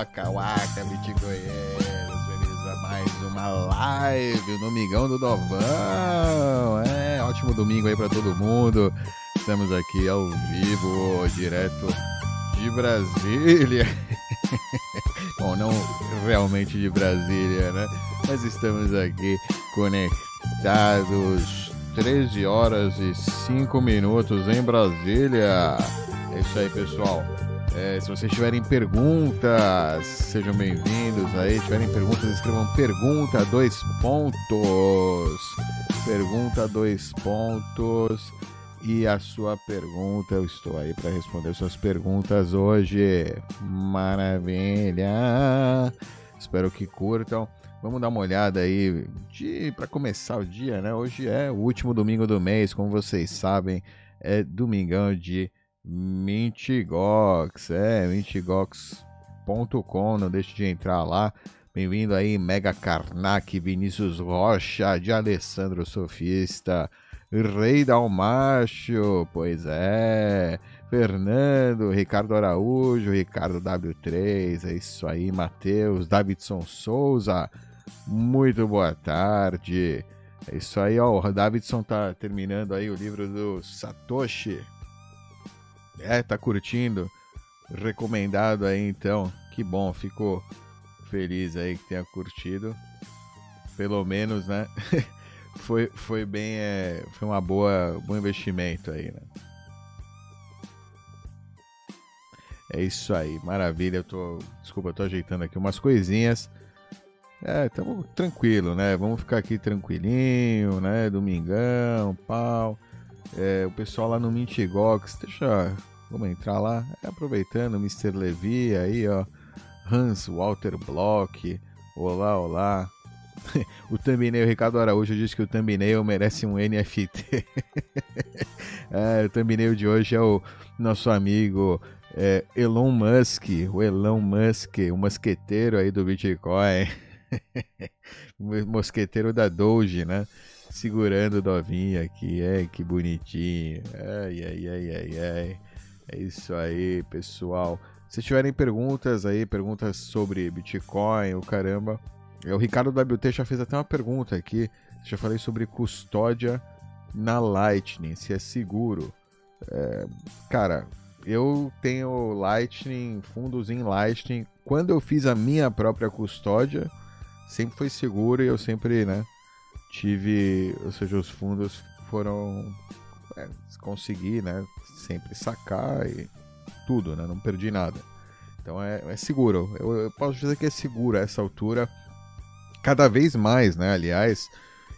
Waka Waka, Bitcoinheiros, bem-vindos a mais uma live, o Domingão do Dovão. É, ótimo domingo aí pra todo mundo. Estamos aqui ao vivo, direto de Brasília. Bom, não realmente de Brasília, né? Mas estamos aqui conectados 13 horas e 5 minutos em Brasília. É isso aí, pessoal. É, se vocês tiverem perguntas, sejam bem-vindos aí. Se tiverem perguntas, escrevam pergunta dois pontos. Pergunta dois pontos. E a sua pergunta, eu estou aí para responder suas perguntas hoje. Maravilha! Espero que curtam. Vamos dar uma olhada aí para começar o dia, né? Hoje é o último domingo do mês, como vocês sabem, é domingão de Mintigox, é mintigox.com, não deixe de entrar lá. Bem-vindo aí, Mega Karnak, Vinícius Rocha, de Alessandro Sofista. Rei Dalmacho, pois é. Fernando, Ricardo Araújo, Ricardo W3, é isso aí, Matheus, Davidson Souza, muito boa tarde. É isso aí, ó, o Davidson tá terminando aí o livro do Satoshi. É, tá curtindo? Recomendado aí então. Que bom, fico feliz aí que tenha curtido. Pelo menos, né? foi, foi bem. É, foi uma boa bom investimento aí, né? É isso aí, maravilha. Eu tô. Desculpa, eu tô ajeitando aqui umas coisinhas. É, tamo tranquilo, né? Vamos ficar aqui tranquilinho, né? Domingão, pau. É, o pessoal lá no Mintigox, deixa. Vamos entrar lá. É, aproveitando, Mr. Levi aí, ó. Hans Walter Block. Olá, olá. o thumbnail, Ricardo Araújo disse que o thumbnail merece um NFT. é, o thumbnail de hoje é o nosso amigo é, Elon Musk, o Elon Musk, o mosqueteiro aí do Bitcoin. mosqueteiro da Doge, né? Segurando o Dovinho aqui, é que bonitinho. Ai, ai, ai, ai, ai. É isso aí, pessoal. Se tiverem perguntas aí, perguntas sobre Bitcoin, o caramba, é, o Ricardo WT já fez até uma pergunta aqui. Já falei sobre custódia na Lightning, se é seguro. É, cara, eu tenho Lightning, fundos em Lightning. Quando eu fiz a minha própria custódia, sempre foi seguro e eu sempre, né, tive, ou seja, os fundos foram é, consegui, né, sempre sacar e tudo, né, não perdi nada. Então é, é seguro. Eu, eu posso dizer que é seguro a essa altura cada vez mais, né? Aliás,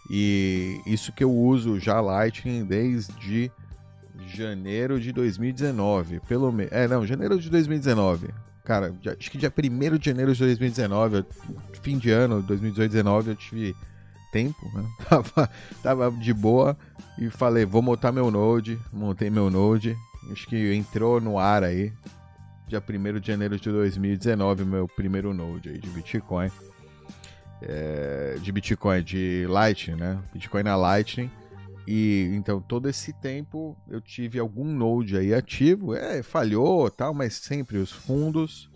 e isso que eu uso já Lightning desde janeiro de 2019, pelo menos. É, não, janeiro de 2019. Cara, acho que dia 1 de janeiro de 2019, fim de ano, 2018, 2019, eu tive tempo, né? Tava, tava de boa e falei, vou montar meu Node, montei meu Node. Acho que entrou no ar aí, dia 1 de janeiro de 2019, meu primeiro Node aí de Bitcoin é, de Bitcoin, de Lightning, né? Bitcoin na Lightning. E então todo esse tempo eu tive algum node aí ativo, é, falhou, tal, mas sempre os fundos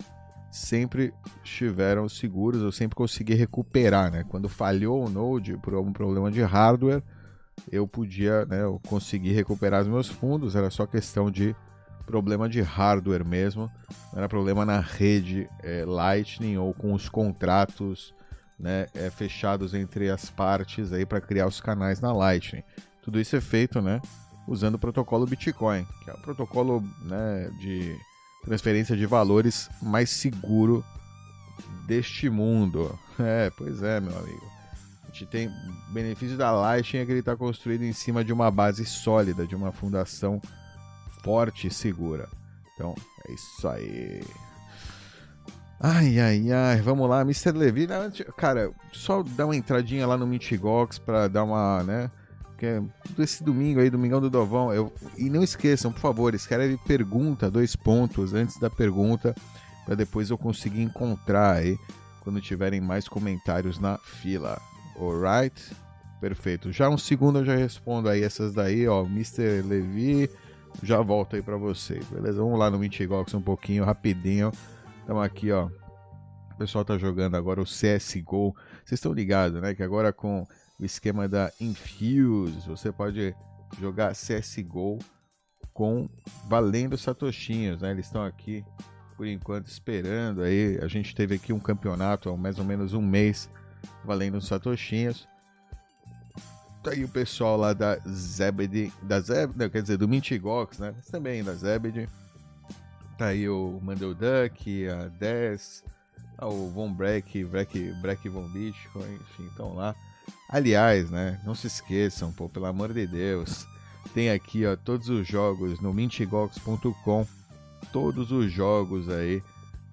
sempre estiveram seguros, eu sempre consegui recuperar, né? Quando falhou o node por algum problema de hardware, eu podia, né, eu consegui recuperar os meus fundos, era só questão de problema de hardware mesmo, não era problema na rede é, Lightning ou com os contratos né, é, fechados entre as partes aí para criar os canais na Lightning. Tudo isso é feito, né, usando o protocolo Bitcoin, que é o protocolo, né, de transferência de valores mais seguro deste mundo. É, pois é, meu amigo. A gente tem benefício da Lightning é que ele está construído em cima de uma base sólida, de uma fundação forte e segura. Então, é isso aí. Ai, ai, ai, vamos lá, Mr. Levi, né, cara, só dá uma entradinha lá no Mintigox pra dar uma, né, que é esse domingo aí, Domingão do Dovão, eu, e não esqueçam, por favor, escreve pergunta, dois pontos, antes da pergunta, para depois eu conseguir encontrar aí, quando tiverem mais comentários na fila, alright? Perfeito, já um segundo eu já respondo aí essas daí, ó, Mr. Levi, já volto aí para vocês, beleza? Vamos lá no Mintigox um pouquinho, rapidinho, Estamos aqui, ó. O pessoal tá jogando agora o CSGO. Vocês estão ligados, né? Que agora com o esquema da Infuse, você pode jogar CSGO com valendo satoshinhos, né? Eles estão aqui por enquanto esperando aí. A gente teve aqui um campeonato há mais ou menos um mês valendo satoshinhos. Tá aí o pessoal lá da Zebedee, da Zebedee, quer dizer, do Mintigox, né? Mas também da Zebedee. Tá aí o Mandel Duck, a 10, o Von Breck, Breck, Breck Von Bitcoin, enfim, estão lá. Aliás, né, não se esqueçam, pô, pelo amor de Deus, tem aqui, ó, todos os jogos no mintigox.com, todos os jogos aí,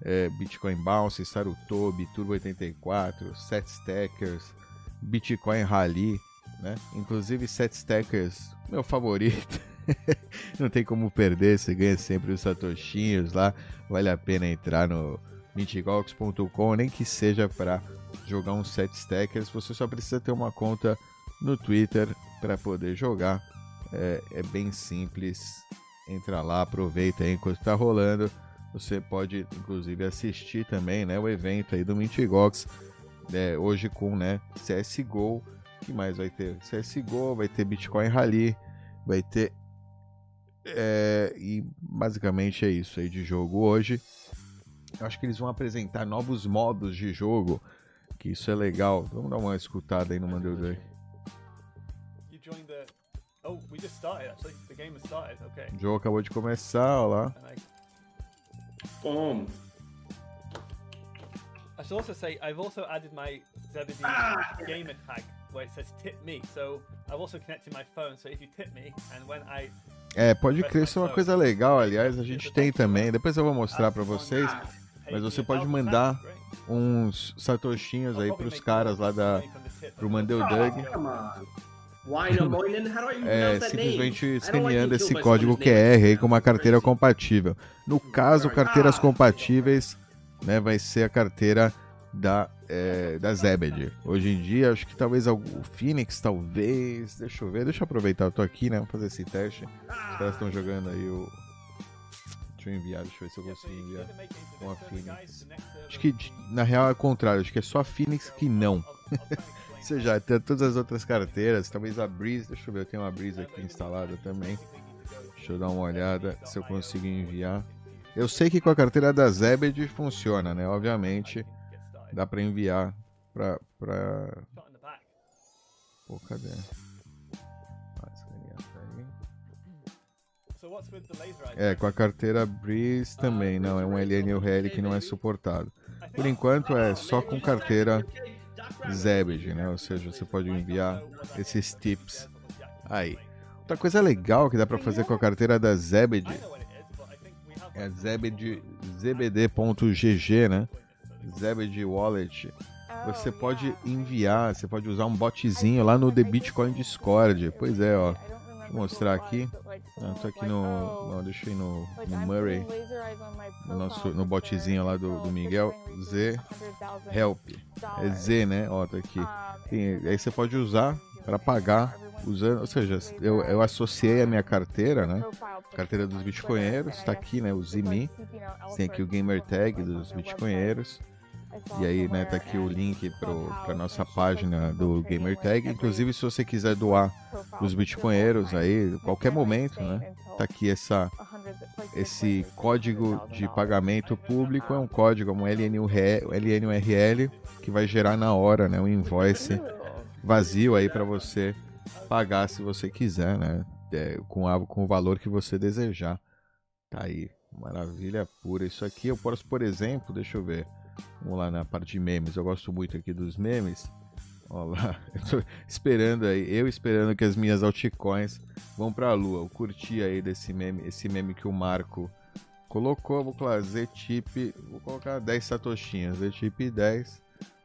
é, Bitcoin Bounce, Sarutobi, Turbo 84, Set Stackers, Bitcoin Rally, né? Inclusive Set Stackers, meu favorito. Não tem como perder, você ganha sempre os satoshinhos lá. Vale a pena entrar no mintigox.com, nem que seja para jogar um set stackers. Você só precisa ter uma conta no Twitter para poder jogar. É, é, bem simples. Entra lá, aproveita aí enquanto está rolando. Você pode inclusive assistir também, né, o evento aí do Mintigox. É, hoje com, né, CS:GO. que mais vai ter? CS:GO, vai ter Bitcoin Rally, vai ter é, e basicamente é isso aí de jogo hoje. Eu acho que eles vão apresentar novos modos de jogo, que isso é legal. Vamos dar uma escutada aí no Mandeu Day. Oh, we just started actually. The game has started. Okay. O jogo acabou de começar, ó lá. Boom. I should also say I've also added my Zebedee ah! gamer tag where it says tip me. So I've also connected my phone. So if you tip me and when I é, pode crer, isso é uma coisa legal, aliás, a gente tem também. Depois eu vou mostrar para vocês, mas você pode mandar uns satoshinhos aí pros caras lá da pro Mandel Doug. É, simplesmente escaneando esse código QR aí com uma carteira compatível. No caso, carteiras compatíveis, né, vai ser a carteira da, é, da Zebed. Hoje em dia, acho que talvez o Phoenix, talvez. Deixa eu ver, deixa eu aproveitar, eu tô aqui, né? Vamos fazer esse teste. Os caras estão jogando aí o. Deixa eu enviar, deixa eu ver se eu consigo enviar com a Phoenix. Acho que na real é o contrário, acho que é só a Phoenix que não. Ou seja, tem todas as outras carteiras, talvez a Breeze, deixa eu ver, eu tenho uma Breeze aqui instalada também. Deixa eu dar uma olhada se eu consigo enviar. Eu sei que com a carteira da Zebed funciona, né? Obviamente dá para enviar para pra... Pô, cadê? É, com a carteira Breeze também, não, é um LNURL que não é suportado. Por enquanto é só com carteira Zebed, né? Ou seja, você pode enviar esses tips aí. Outra coisa legal que dá para fazer com a carteira da Zebed é Zebed, zbd.gg, né? Zebed Wallet, você pode enviar, você pode usar um botzinho lá no The Bitcoin Discord. Pois é, ó. Mostrar aqui. Ah, tô aqui no. Eu ir no, no Murray. No, nosso, no botzinho lá do, do Miguel. Z Help. É Z, né? Ó, tá aqui. Tem, aí você pode usar para pagar usando, ou seja, eu, eu associei a minha carteira, né? Carteira dos bitcoinheiros, tá aqui, né? O Zimi. Tem aqui o gamer tag dos bitcoinheiros. E aí, né, tá aqui o link para nossa página do Gamertag. Inclusive, se você quiser doar os bitcoinheiros aí, qualquer momento, né, tá aqui essa, esse código de pagamento público. É um código, um LNURL, LNURL que vai gerar na hora, né, um invoice vazio aí para você pagar se você quiser, né, é, com, a, com o valor que você desejar. Tá aí, maravilha pura. Isso aqui eu posso, por exemplo, deixa eu ver. Vamos lá na parte de memes. Eu gosto muito aqui dos memes. Olha lá, eu tô esperando aí, eu esperando que as minhas altcoins vão pra lua. Eu curti aí desse meme, esse meme que o Marco colocou. Vou colocar Z-Tip, vou colocar 10 satoshinhos. Z-Tip 10.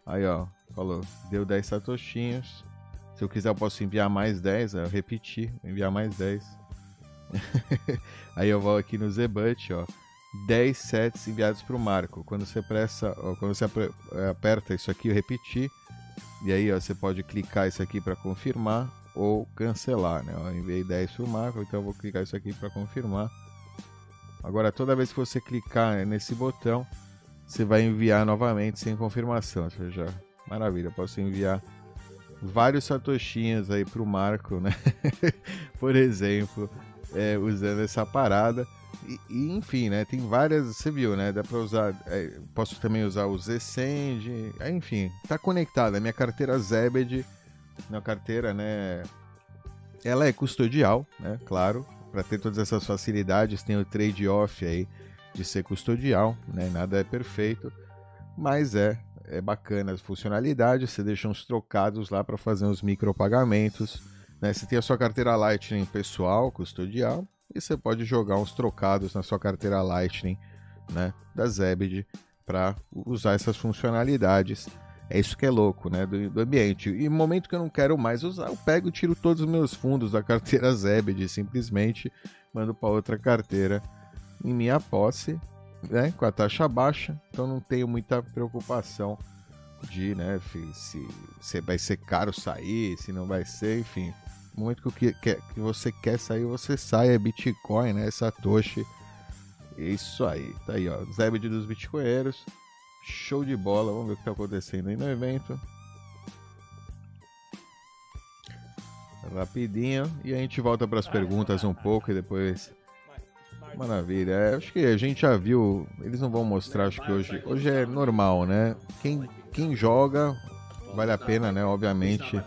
Aí ó, falou, deu 10 satoshinhos. Se eu quiser, eu posso enviar mais 10. Eu repeti, enviar mais 10. aí eu vou aqui no Zebut, ó. 10 sets enviados para o Marco. Quando você pressa, quando você é, aperta isso aqui, eu e aí ó, você pode clicar isso aqui para confirmar ou cancelar, né? Eu enviei 10 para o Marco, então eu vou clicar isso aqui para confirmar. Agora, toda vez que você clicar nesse botão, você vai enviar novamente sem confirmação. Ou seja, maravilha, posso enviar vários satoshinhas aí pro Marco, né? Por exemplo, é, usando essa parada. E, e, enfim, né? Tem várias, você viu, né? Dá para usar, é, posso também usar o Zsend, é, enfim, tá conectada. Minha carteira Zebed, minha carteira, né? Ela é custodial, né? Claro, para ter todas essas facilidades, tem o trade-off aí de ser custodial, né? Nada é perfeito, mas é é bacana as funcionalidades. Você deixa uns trocados lá para fazer uns micropagamentos. Né? Você tem a sua carteira Lightning pessoal, custodial, e você pode jogar uns trocados na sua carteira Lightning né, da Zebed para usar essas funcionalidades. É isso que é louco, né? Do, do, ambiente. E no momento que eu não quero mais usar, eu pego e tiro todos os meus fundos da carteira Zebed, simplesmente mando para outra carteira em minha posse, né? Com a taxa baixa, então não tenho muita preocupação de, né? Se, se vai ser caro sair, se não vai ser, enfim. Momento que, que, que você quer sair, você sai, é Bitcoin, né? Satoshi. Isso aí, tá aí, ó. Zebed dos Bitcoinheiros. Show de bola. Vamos ver o que tá acontecendo aí no evento. Rapidinho. E a gente volta para as perguntas um pouco e depois. Maravilha. É, acho que a gente já viu. Eles não vão mostrar, acho que hoje. Hoje é normal, né? Quem, quem joga, vale a pena, né? Obviamente,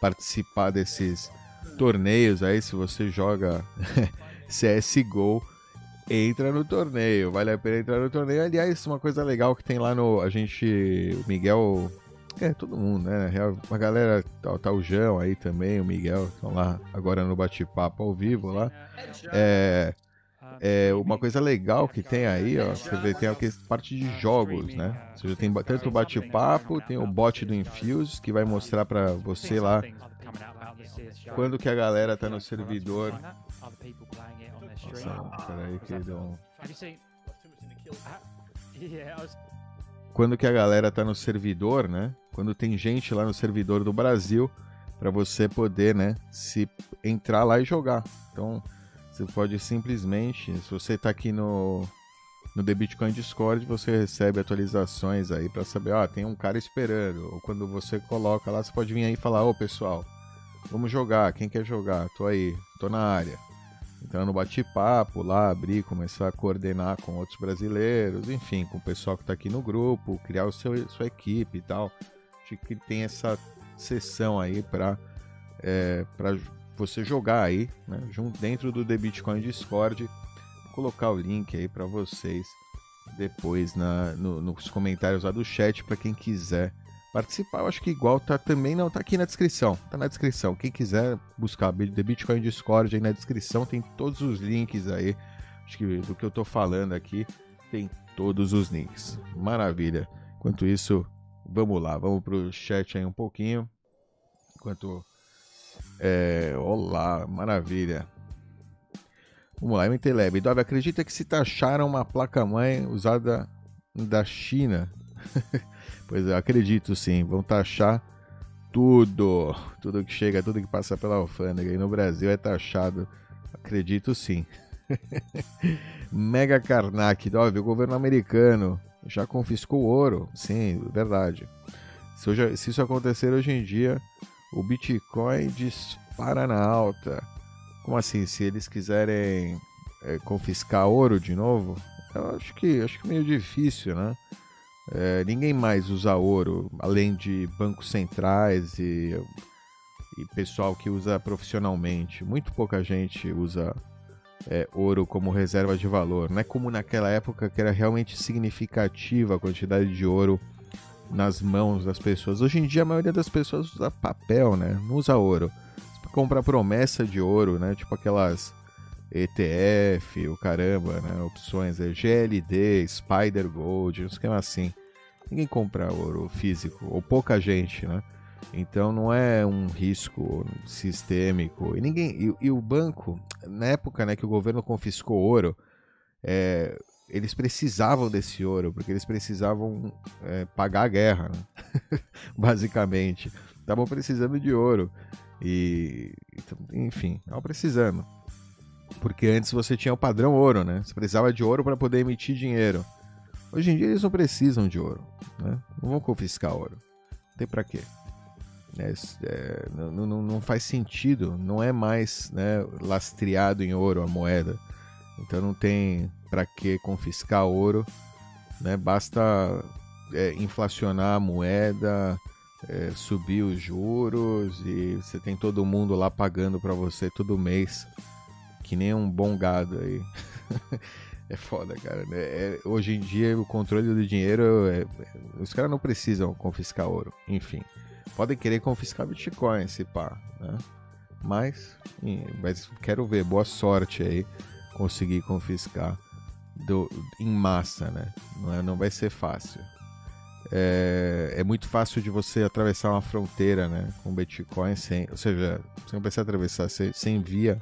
participar desses torneios aí. Se você joga CSGO entra no torneio, vale a pena entrar no torneio. Aliás, uma coisa legal que tem lá no. A gente. O Miguel. É, todo mundo, né? A galera, tá, tá o João aí também, o Miguel, estão lá agora no bate-papo ao vivo lá. É, é, uma coisa legal que tem aí, ó, você vê, tem a parte de jogos, né? Ou seja, tem tanto bate-papo, tem o bot do Infuse, que vai mostrar para você lá quando que a galera tá no servidor nossa, peraí que deu um... Quando que a galera tá no servidor, né? Quando tem gente lá no servidor do Brasil, para você poder, né, se entrar lá e jogar. Então, você pode simplesmente, se você tá aqui no no The Bitcoin Discord, você recebe atualizações aí para saber, ó, ah, tem um cara esperando. Ou quando você coloca lá, você pode vir aí e falar, ô pessoal, vamos jogar, quem quer jogar? Tô aí, tô na área entrar no bate-papo lá, abrir, começar a coordenar com outros brasileiros, enfim, com o pessoal que está aqui no grupo, criar o seu, sua equipe e tal. Acho que tem essa sessão aí para é, você jogar aí, né, junto dentro do The Bitcoin Discord. Vou colocar o link aí para vocês depois na, no, nos comentários lá do chat para quem quiser participar. Eu acho que igual tá também, não, tá aqui na descrição. Tá na descrição. Quem quiser buscar The Bitcoin Discord aí na descrição, tem todos os links aí. Acho que do que eu tô falando aqui, tem todos os links. Maravilha. Enquanto isso, vamos lá, vamos pro chat aí um pouquinho. Enquanto. É, olá, maravilha. Vamos lá, MTLab. Dove, acredita que se taxaram uma placa-mãe usada da China Pois é, acredito sim. Vão taxar tudo. Tudo que chega, tudo que passa pela alfândega. E no Brasil é taxado. Acredito sim. Mega Karnak, óbvio, o governo americano já confiscou ouro. Sim, verdade. Se, hoje, se isso acontecer hoje em dia, o Bitcoin dispara na alta. Como assim? Se eles quiserem é, confiscar ouro de novo, eu acho que acho que é meio difícil, né? É, ninguém mais usa ouro, além de bancos centrais e, e pessoal que usa profissionalmente. Muito pouca gente usa é, ouro como reserva de valor. Não é como naquela época que era realmente significativa a quantidade de ouro nas mãos das pessoas. Hoje em dia a maioria das pessoas usa papel, né? Não usa ouro. Você compra promessa de ouro, né? Tipo aquelas ETF, o caramba, né? Opções é GLD, Spider Gold, um esquema assim. Ninguém compra ouro físico, ou pouca gente, né? Então não é um risco sistêmico. E ninguém. E, e o banco, na época né, que o governo confiscou ouro, é, eles precisavam desse ouro, porque eles precisavam é, pagar a guerra, né? basicamente. Estavam precisando de ouro. E, enfim, estavam precisando. Porque antes você tinha o padrão ouro, né? Você precisava de ouro para poder emitir dinheiro. Hoje em dia eles não precisam de ouro, né? Não vão confiscar ouro. Não tem para quê. É, é, não, não, não, faz sentido, não é mais né, lastreado em ouro a moeda. Então não tem para que confiscar ouro, né? Basta é, inflacionar a moeda, é, subir os juros e você tem todo mundo lá pagando para você todo mês, que nem um bom gado aí. é foda, cara. Né? É, hoje em dia o controle do dinheiro, é, os caras não precisam confiscar ouro, enfim. Podem querer confiscar Bitcoin, se pá, né? Mas, mas quero ver, boa sorte aí conseguir confiscar do, em massa, né? Não, é, não vai ser fácil. É, é, muito fácil de você atravessar uma fronteira, né? Com Bitcoin sem, ou seja, você não precisa atravessar, você, você envia,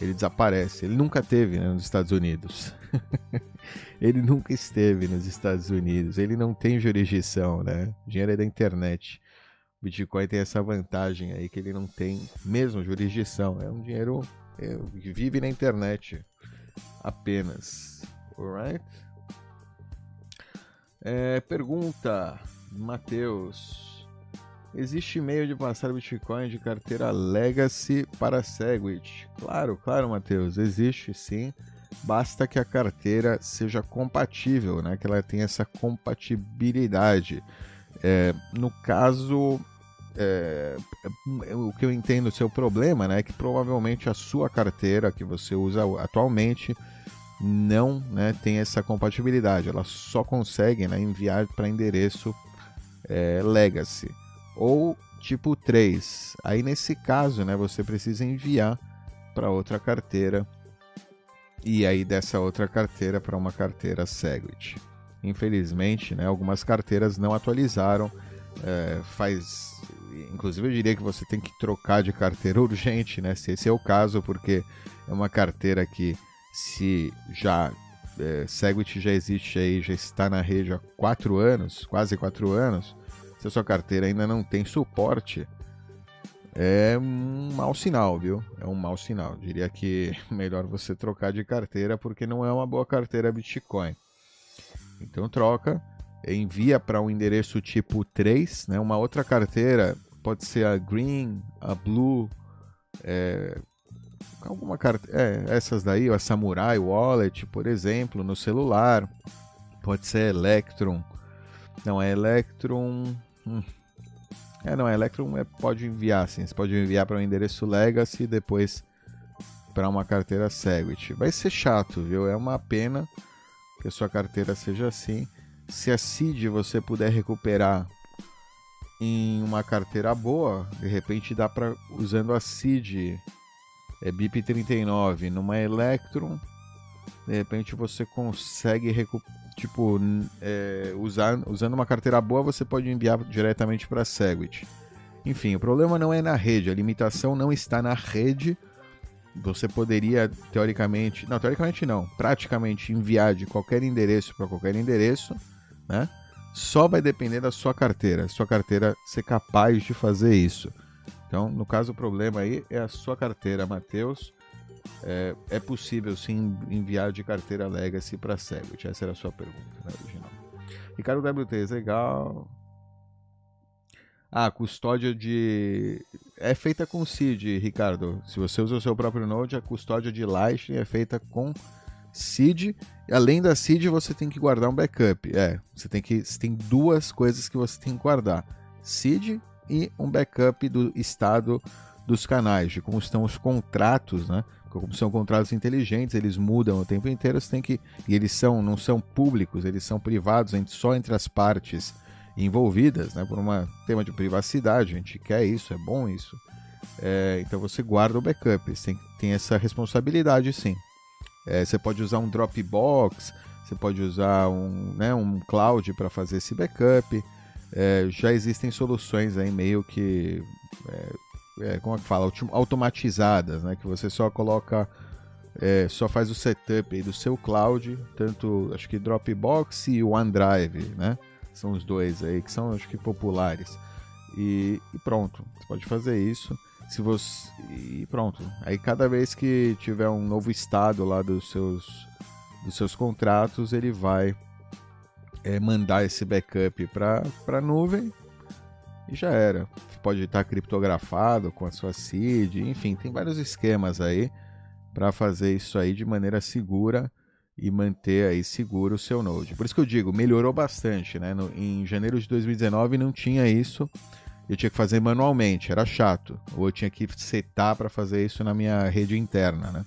ele desaparece. Ele nunca teve né, nos Estados Unidos. ele nunca esteve nos Estados Unidos. Ele não tem jurisdição, né? O dinheiro é da internet. O Bitcoin tem essa vantagem aí que ele não tem mesmo jurisdição. É um dinheiro é, que vive na internet apenas. Alright? É, pergunta, Matheus. Existe meio de passar Bitcoin de carteira Legacy para Segwit? Claro, claro, Matheus, existe sim. Basta que a carteira seja compatível, né? Que ela tenha essa compatibilidade. É, no caso, é, o que eu entendo seu problema, né, é que provavelmente a sua carteira que você usa atualmente não né, tem essa compatibilidade. Ela só consegue né, enviar para endereço é, Legacy ou tipo 3. Aí nesse caso, né, você precisa enviar para outra carteira e aí dessa outra carteira para uma carteira Segwit. Infelizmente, né, algumas carteiras não atualizaram. É, faz inclusive eu diria que você tem que trocar de carteira urgente, né? Se esse é o caso, porque é uma carteira que se já é, Segwit já existe aí, já está na rede há quatro anos, quase quatro anos, se a sua carteira ainda não tem suporte, é um mau sinal, viu? É um mau sinal. Diria que melhor você trocar de carteira porque não é uma boa carteira Bitcoin. Então troca, envia para um endereço tipo 3, né? Uma outra carteira pode ser a Green, a Blue, é, alguma carta, é, essas daí, a Samurai Wallet, por exemplo, no celular. Pode ser Electron. Não, é Electron. Hum. É, não, Electron é, pode enviar, sim. Você pode enviar para um endereço Legacy e depois para uma carteira Segwit. Vai ser chato, viu? É uma pena que a sua carteira seja assim. Se a seed você puder recuperar em uma carteira boa, de repente dá para usando a seed é BIP39 numa Electron, de repente você consegue tipo é, usar, usando uma carteira boa você pode enviar diretamente para a Segwit. Enfim, o problema não é na rede, a limitação não está na rede. Você poderia teoricamente, não, teoricamente não, praticamente enviar de qualquer endereço para qualquer endereço, né? Só vai depender da sua carteira, sua carteira ser capaz de fazer isso. Então, no caso, o problema aí é a sua carteira, Matheus. É, é possível sim enviar de carteira Legacy para Segwit? Essa era a sua pergunta, né, original. Ricardo WT, legal. Ah, custódia de. É feita com seed, Ricardo. Se você usa o seu próprio Node, a custódia de Lightning é feita com seed. Além da seed, você tem que guardar um backup. É, você tem que. Você tem duas coisas que você tem que guardar: seed e um backup do estado dos canais, de como estão os contratos, né? São contratos inteligentes, eles mudam o tempo inteiro, você tem que. E eles são, não são públicos, eles são privados só entre as partes envolvidas, né? Por um tema de privacidade, a gente quer isso, é bom isso. É, então você guarda o backup, você tem, tem essa responsabilidade sim. É, você pode usar um Dropbox, você pode usar um, né, um cloud para fazer esse backup é, já existem soluções aí meio que é, é, como é que fala? Automatizadas né? Que você só coloca é, só faz o setup do seu cloud tanto acho que Dropbox e OneDrive né? São os dois aí que são acho que populares. E, e pronto você pode fazer isso. Se você e pronto. Aí cada vez que tiver um novo estado lá dos seus dos seus contratos ele vai é, mandar esse backup para a nuvem e já era. Pode estar criptografado com a sua seed, enfim, tem vários esquemas aí para fazer isso aí de maneira segura e manter aí seguro o seu Node. Por isso que eu digo, melhorou bastante, né? No, em janeiro de 2019 não tinha isso. Eu tinha que fazer manualmente, era chato. Ou eu tinha que setar para fazer isso na minha rede interna, né?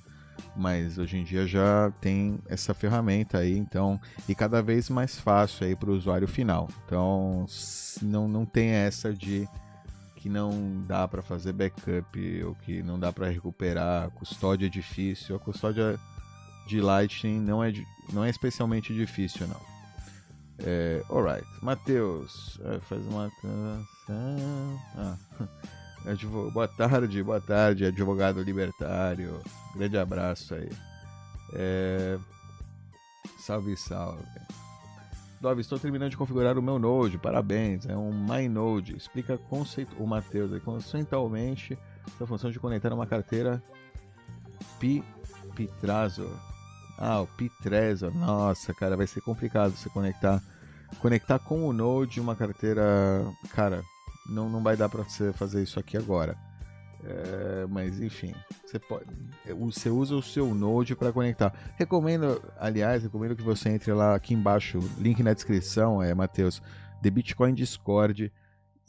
Mas hoje em dia já tem essa ferramenta aí, então, e cada vez mais fácil aí para o usuário final. Então, não, não tem essa de que não dá para fazer backup ou que não dá para recuperar, custódia é difícil. A custódia de Lightning não é, não é especialmente difícil, não. É, alright, Matheus, é, faz uma. Ah. Boa tarde, boa tarde, advogado libertário. Grande abraço aí. É... Salve, salve. Dove, estou terminando de configurar o meu Node, parabéns. É um MyNode. Explica conceito... o Matheus conceitualmente a função de conectar uma carteira Pi... Pitrazor. Ah, o Pitrezor. Nossa, cara, vai ser complicado você conectar conectar com o Node uma carteira, cara, não, não vai dar para você fazer isso aqui agora. É, mas enfim, você pode, você usa o seu Node para conectar. Recomendo, aliás, recomendo que você entre lá aqui embaixo, link na descrição, é Matheus, The Bitcoin Discord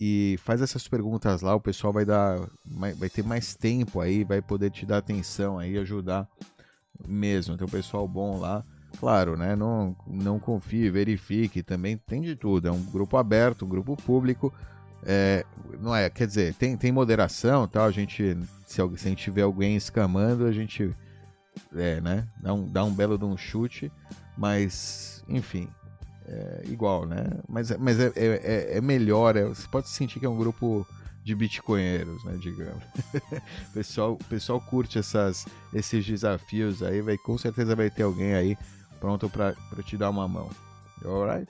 e faz essas perguntas lá. O pessoal vai dar, vai ter mais tempo aí, vai poder te dar atenção aí, ajudar mesmo. Tem um pessoal bom lá. Claro, né? Não, não confie, verifique. Também tem de tudo. É um grupo aberto, um grupo público. É, não é, quer dizer, tem, tem moderação tal, a gente, se, a gente tiver alguém escamando, a gente é, né, dá um, dá um belo de um chute, mas, enfim, é igual, né? Mas, mas é, é, é, é melhor, é, você pode sentir que é um grupo de bitcoinheiros, né, digamos. pessoal, pessoal curte essas, esses desafios aí, vai, com certeza vai ter alguém aí pronto para te dar uma mão. Alright?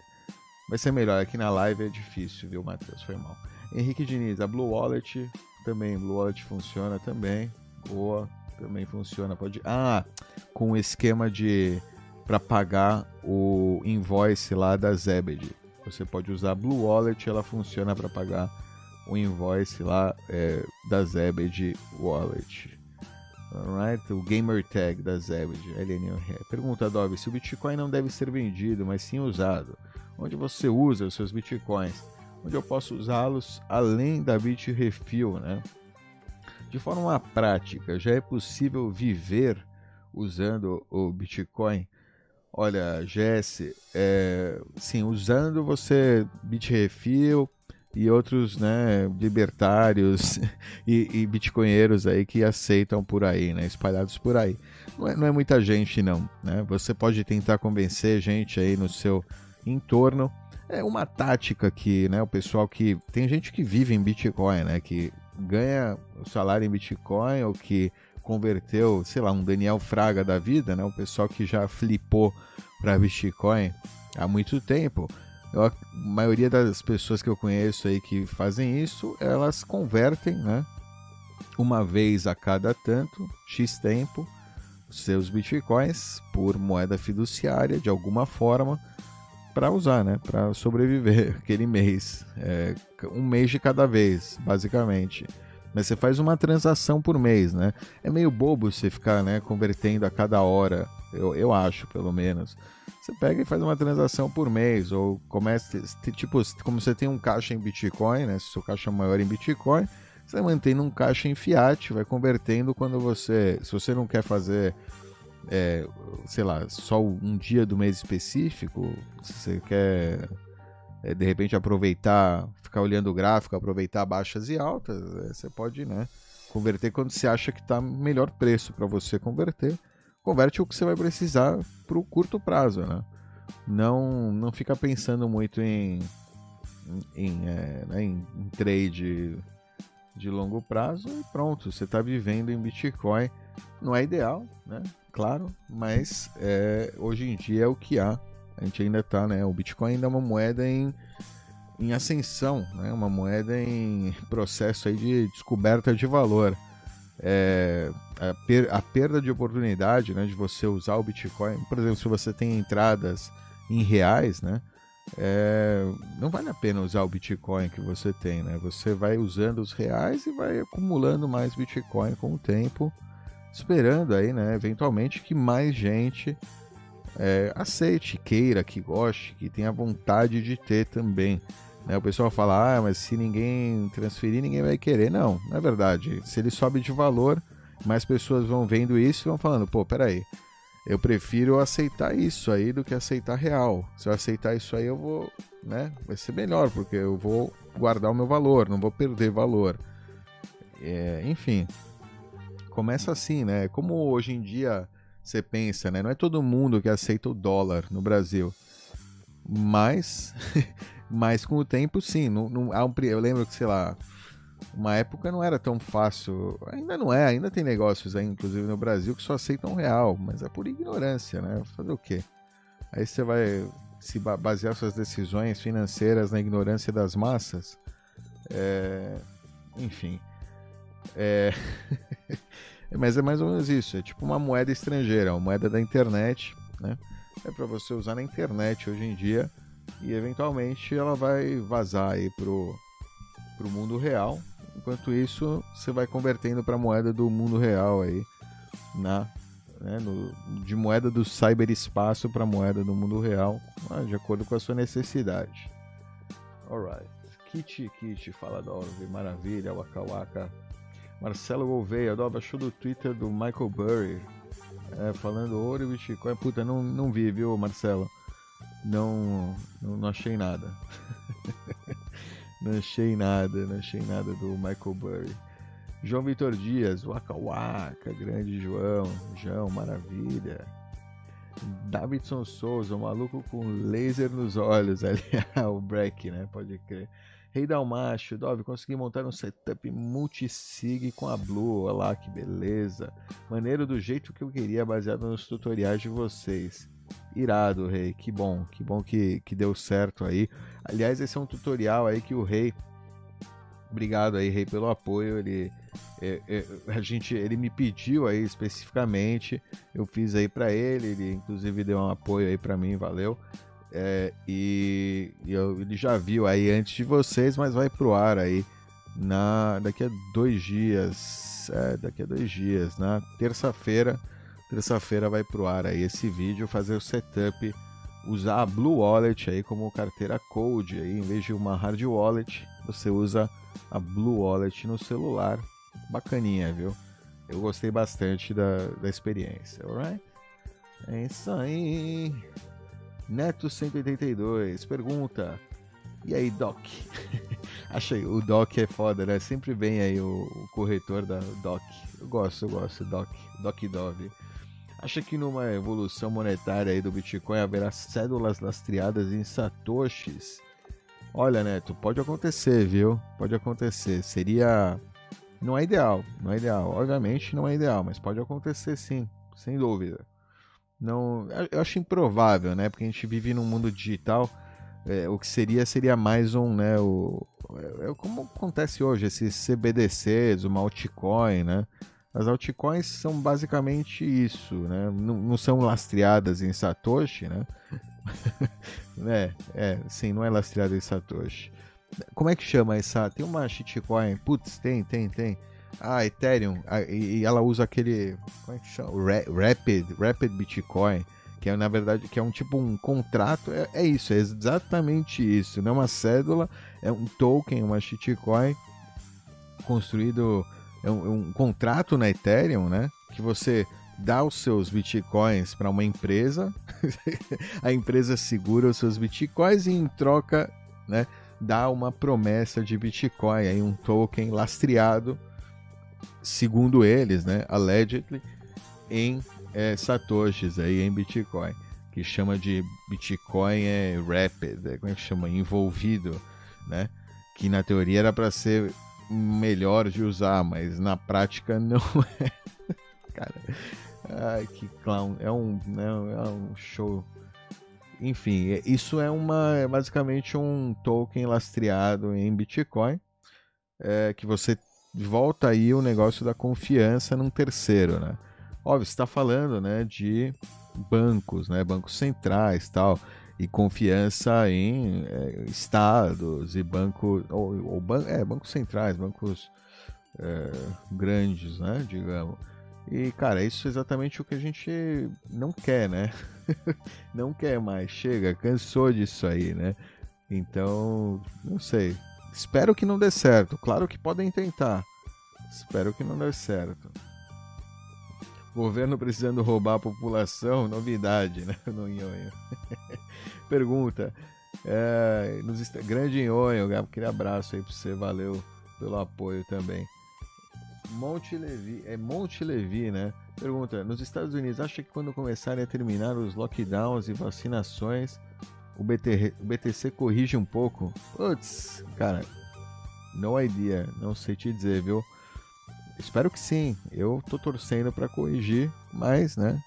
Vai ser melhor. Aqui na live é difícil, viu, Matheus? Foi mal. Henrique Diniz, a Blue Wallet também. Blue Wallet funciona também. Boa, também funciona. Pode. Ah, com o esquema de para pagar o invoice lá da Zebed. Você pode usar a Blue Wallet, ela funciona para pagar o invoice lá é, da Zebed Wallet. Alright, o gamer tag da Zebed. Pergunta, Dove, se o Bitcoin não deve ser vendido, mas sim usado, onde você usa os seus bitcoins, onde eu posso usá-los além da Bitrefill, né? De forma prática, já é possível viver usando o Bitcoin? Olha, Jesse, é, sim, usando você Bitrefill e outros né, libertários e, e bitcoinheiros aí que aceitam por aí, né, espalhados por aí. Não é, não é muita gente não, né? Você pode tentar convencer gente aí no seu entorno. É uma tática que, né, o pessoal que tem gente que vive em Bitcoin, né, que ganha o salário em Bitcoin ou que converteu, sei lá, um Daniel Fraga da vida, né, o pessoal que já flipou para Bitcoin há muito tempo. Eu, a maioria das pessoas que eu conheço aí que fazem isso, elas convertem, né, uma vez a cada tanto, X tempo, seus bitcoins por moeda fiduciária de alguma forma para usar, né? Para sobreviver aquele mês. É, um mês de cada vez, basicamente. Mas você faz uma transação por mês, né? É meio bobo você ficar né, convertendo a cada hora, eu, eu acho, pelo menos. Você pega e faz uma transação por mês, ou começa, tipo, como você tem um caixa em Bitcoin, né? Se seu caixa é maior em Bitcoin, você mantém um caixa em fiat, vai convertendo quando você, se você não quer fazer é, sei lá, só um dia do mês específico, se você quer é, de repente aproveitar, ficar olhando o gráfico, aproveitar baixas e altas, é, você pode, né, converter quando você acha que está melhor preço para você converter. Converte o que você vai precisar para o curto prazo, né? Não, não fica pensando muito em, em, é, né, em, em trade de longo prazo e pronto, você está vivendo em Bitcoin. Não é ideal, né? Claro, mas é, hoje em dia é o que há. A gente ainda está, né? O Bitcoin ainda é uma moeda em, em ascensão, né? Uma moeda em processo aí de descoberta de valor. É, a, per, a, perda de oportunidade, né? De você usar o Bitcoin, por exemplo, se você tem entradas em reais, né? é, não vale a pena usar o Bitcoin que você tem, né? Você vai usando os reais e vai acumulando mais Bitcoin com o tempo, esperando aí, né, eventualmente que mais gente é, aceite, queira, que goste, que tenha vontade de ter também. Né? O pessoal fala, ah, mas se ninguém transferir, ninguém vai querer. Não, não é verdade. Se ele sobe de valor, mais pessoas vão vendo isso e vão falando, pô, peraí, eu prefiro aceitar isso aí do que aceitar real. Se eu aceitar isso aí, eu vou, né? Vai ser melhor, porque eu vou guardar o meu valor, não vou perder valor. É, enfim, começa assim, né? Como hoje em dia você pensa, né? Não é todo mundo que aceita o dólar no Brasil. Mas, mas com o tempo, sim. Não, não, eu lembro que, sei lá, uma época não era tão fácil. Ainda não é, ainda tem negócios aí, inclusive no Brasil, que só aceitam real, mas é por ignorância, né? Fazer o quê? Aí você vai se basear suas decisões financeiras na ignorância das massas. É... Enfim. É... mas é mais ou menos isso. É tipo uma moeda estrangeira, uma moeda da internet, né? É para você usar na internet hoje em dia e eventualmente ela vai vazar aí pro para o mundo real. Enquanto isso, você vai convertendo para moeda do mundo real aí, na, né, no, de moeda do cyberespaço para moeda do mundo real, ah, de acordo com a sua necessidade. Alright. Kit Kit, fala da maravilha, Waka Waka. Marcelo Gouveia, Doba, show do Twitter do Michael Burry. É, falando ouro e Bitcoin. Puta, não, não vi, viu, Marcelo? Não, não, não achei nada. Não achei nada, não achei nada do Michael Burry. João Vitor Dias, Waka Waka, grande João, João, maravilha. Davidson Souza, um maluco com laser nos olhos, ali, o break, né? Pode crer. Rei Dalmacho, Dove, consegui montar um setup multisig com a Blue, olha lá que beleza. Maneiro do jeito que eu queria, baseado nos tutoriais de vocês. Irado, Rei, que bom, que bom que, que deu certo aí. Aliás, esse é um tutorial aí que o Rei. Obrigado aí, Rei, pelo apoio. Ele, é, é, a gente, ele me pediu aí especificamente. Eu fiz aí para ele. Ele, inclusive, deu um apoio aí para mim, valeu. É, e, e eu, ele já viu aí antes de vocês, mas vai pro ar aí na daqui a dois dias. É, daqui a dois dias, na terça-feira terça-feira vai pro ar aí esse vídeo, fazer o setup, usar a Blue Wallet aí como carteira Code aí, em vez de uma Hard Wallet, você usa a Blue Wallet no celular. Bacaninha, viu? Eu gostei bastante da, da experiência, alright? É isso aí. Neto 182 pergunta: E aí, Doc? Achei, o Doc é foda, né? Sempre vem aí o, o corretor da Doc. Eu gosto, eu gosto, Doc. Doc Dove. Acha que numa evolução monetária aí do Bitcoin haverá cédulas lastreadas em satoshis? Olha, Neto, pode acontecer, viu? Pode acontecer. Seria. Não é ideal, não é ideal. Obviamente não é ideal, mas pode acontecer sim, sem dúvida. Não, eu acho improvável, né? Porque a gente vive num mundo digital. É, o que seria seria mais um, né? O, é, é como acontece hoje, esses CBDCs, uma altcoin, né? As altcoins são basicamente isso, né? Não, não são lastreadas em Satoshi, né? é, é, sim, não é lastreada em Satoshi. Como é que chama essa? Tem uma shitcoin, putz, tem, tem, tem. Ah, Ethereum, ah, e, e, ela usa aquele, como é que chama? Rapid, Rapid Bitcoin, que é na verdade que é um tipo um contrato, é, é isso, é exatamente isso. Não é uma cédula, é um token, uma shitcoin construído é um, é um contrato na Ethereum, né? Que você dá os seus bitcoins para uma empresa, a empresa segura os seus bitcoins e em troca, né, dá uma promessa de bitcoin, aí um token lastreado, segundo eles, né, allegedly, em é, satoshis aí em bitcoin, que chama de bitcoin é rapid, é, como é que chama, envolvido, né, que na teoria era para ser melhor de usar, mas na prática não é. Cara, ai que clown. É um, né, é um show. Enfim, é, isso é uma é basicamente um token lastreado em Bitcoin, é, que você volta aí o negócio da confiança num terceiro, né? Óbvio, está falando, né, de bancos, né, bancos centrais, tal. e confiança em é, estados e bancos, ou, ou ban é, bancos centrais, bancos é, grandes, né, digamos. E, cara, isso é exatamente o que a gente não quer, né? não quer mais, chega, cansou disso aí, né? Então, não sei. Espero que não dê certo. Claro que podem tentar. Espero que não dê certo. Governo precisando roubar a população, novidade, né? No Nhonho. Pergunta. É, nos. Grande Nhonho, aquele abraço aí pra você, valeu pelo apoio também. Monte Levi, é Monte Levi, né? Pergunta: Nos Estados Unidos, acha que quando começarem a terminar os lockdowns e vacinações, o, BT, o BTC corrige um pouco? Putz, cara, no idea, não sei te dizer, viu? Espero que sim. Eu tô torcendo para corrigir, mas, né?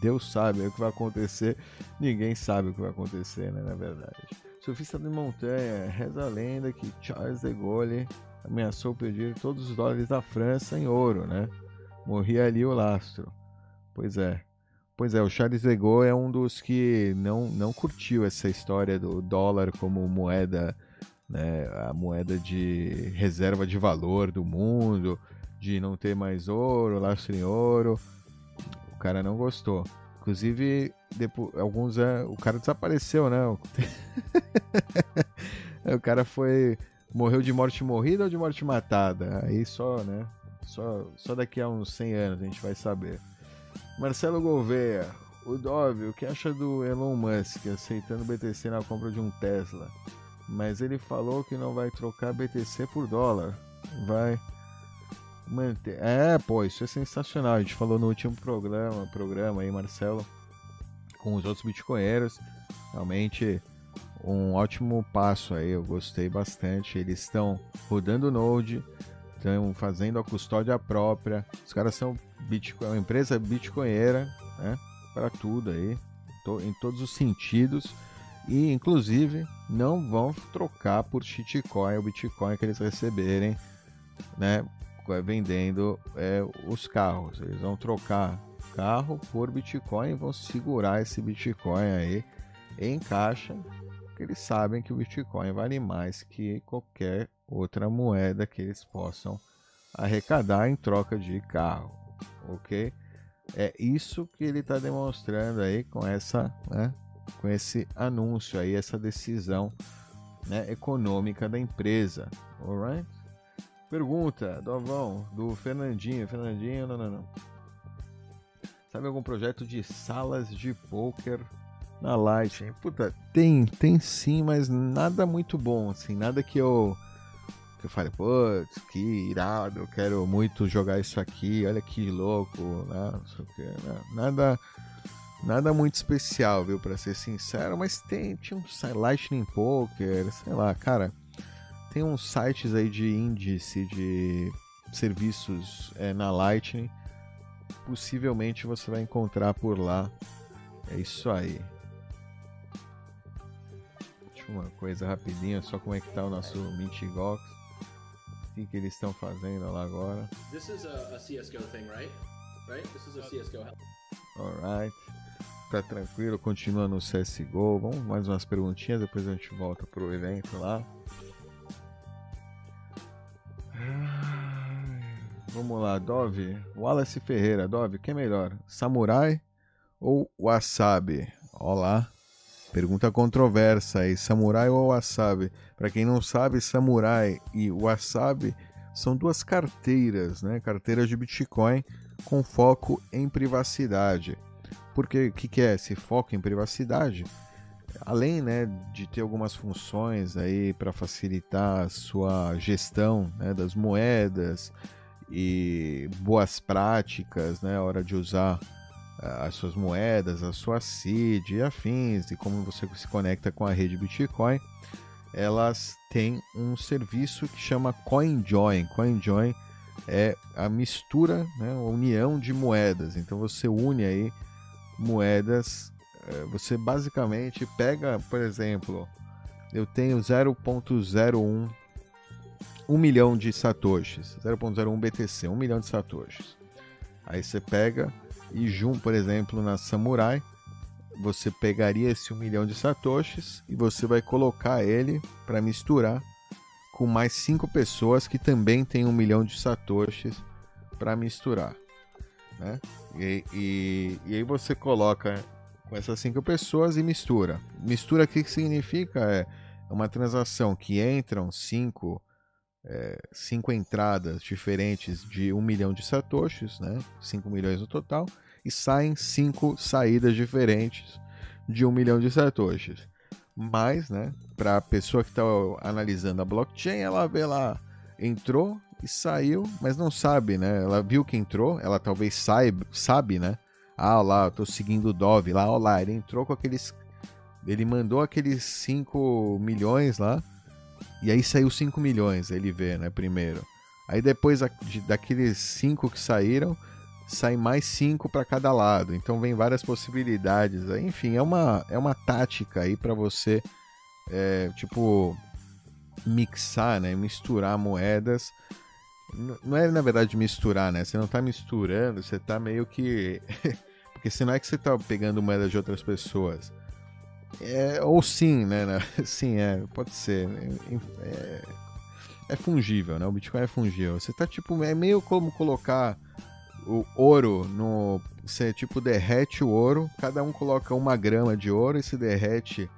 Deus sabe o que vai acontecer. Ninguém sabe o que vai acontecer, né? Na verdade. Surfista de montanha, reza a lenda que Charles de Gaulle ameaçou pedir todos os dólares da França em ouro, né? Morria ali o lastro. Pois é. Pois é, o Charles Gaulle é um dos que não, não curtiu essa história do dólar como moeda, né, a moeda de reserva de valor do mundo, de não ter mais ouro, lastro em ouro. O cara não gostou. Inclusive, depois, alguns é, o cara desapareceu, né? o cara foi morreu de morte morrida ou de morte matada? Aí só, né? Só, só daqui a uns 100 anos a gente vai saber. Marcelo Gouveia, o Dove, o que acha do Elon Musk aceitando BTC na compra de um Tesla? Mas ele falou que não vai trocar BTC por dólar. Vai manter. É, pô, isso é sensacional. A gente falou no último programa, programa aí, Marcelo, com os outros bitcoinheiros. Realmente um ótimo passo aí, eu gostei bastante. Eles estão rodando o Node, estão fazendo a custódia própria. Os caras são Bitcoin, uma empresa bitcoinheira, né? Para tudo aí, em todos os sentidos. E inclusive não vão trocar por shitcoin o Bitcoin que eles receberem, né? Vendendo é, os carros. Eles vão trocar carro por Bitcoin e vão segurar esse Bitcoin aí em caixa porque eles sabem que o Bitcoin vale mais que qualquer outra moeda que eles possam arrecadar em troca de carro, ok? É isso que ele está demonstrando aí com essa, né, com esse anúncio aí, essa decisão né, econômica da empresa, alright? Pergunta, Dovão, do Fernandinho, Fernandinho, não, não, não. Sabe algum projeto de salas de poker na Lightning. Puta, tem, tem sim, mas nada muito bom, assim, nada que eu eu falei, putz, que irado, eu quero muito jogar isso aqui, olha que louco, né? Não sei o que, né? Nada nada muito especial, viu, para ser sincero, mas tem, tinha um Lightning Poker, sei lá, cara, tem uns sites aí de índice de serviços é, na Lightning, possivelmente você vai encontrar por lá. É isso aí uma coisa rapidinho, só como é que tá o nosso Mintigox. O que, que eles estão fazendo lá agora? This is a, a CSGO thing, right? Right? This is a CSGO. Alright. Tá tranquilo, continua no CSGO. Vamos mais umas perguntinhas, depois a gente volta pro evento lá. Vamos lá, Dove. Wallace Ferreira. Dove, quem é melhor? Samurai ou Wasabi? Olá. Pergunta controversa aí, samurai ou wasabi? Para quem não sabe, samurai e wasabi são duas carteiras, né? Carteiras de Bitcoin com foco em privacidade. Porque o que, que é esse foco em privacidade? Além né, de ter algumas funções aí para facilitar a sua gestão né, das moedas e boas práticas, né, hora de usar as suas moedas, a sua seed e afins, e como você se conecta com a rede Bitcoin, elas têm um serviço que chama CoinJoin. CoinJoin é a mistura, né, a união de moedas. Então você une aí moedas, é, você basicamente pega, por exemplo, eu tenho 0.01 1 milhão de satoshis, 0.01 BTC, 1 milhão de satoshis. Aí você pega e junto, por exemplo, na Samurai, você pegaria esse um milhão de satoshis e você vai colocar ele para misturar com mais cinco pessoas que também têm um milhão de satoshis para misturar, né? E, e, e, aí você coloca com essas cinco pessoas e mistura. Mistura o que significa é uma transação que entram cinco é, cinco entradas diferentes de um milhão de satoshis, né? 5 milhões no total, e saem cinco saídas diferentes de um milhão de satoshis. Mas, né, para a pessoa que está analisando a blockchain, ela vê lá, entrou e saiu, mas não sabe, né? Ela viu que entrou, ela talvez saiba, sabe, né? Ah, lá, eu tô seguindo o Dove lá, lá, ele entrou com aqueles. Ele mandou aqueles 5 milhões lá, e aí saiu 5 milhões, ele vê, né, primeiro. Aí depois daqueles 5 que saíram, sai mais 5 para cada lado. Então vem várias possibilidades. Enfim, é uma, é uma tática aí para você, é, tipo, mixar, né, misturar moedas. Não é na verdade misturar, né? Você não tá misturando, você tá meio que. Porque senão é que você tá pegando moedas de outras pessoas. É, ou sim, né? Sim, é, pode ser. É, é, fungível, né? O Bitcoin é fungível. Você tá tipo, é meio como colocar o ouro no. Você tipo derrete o ouro, cada um coloca uma grama de ouro e se derrete.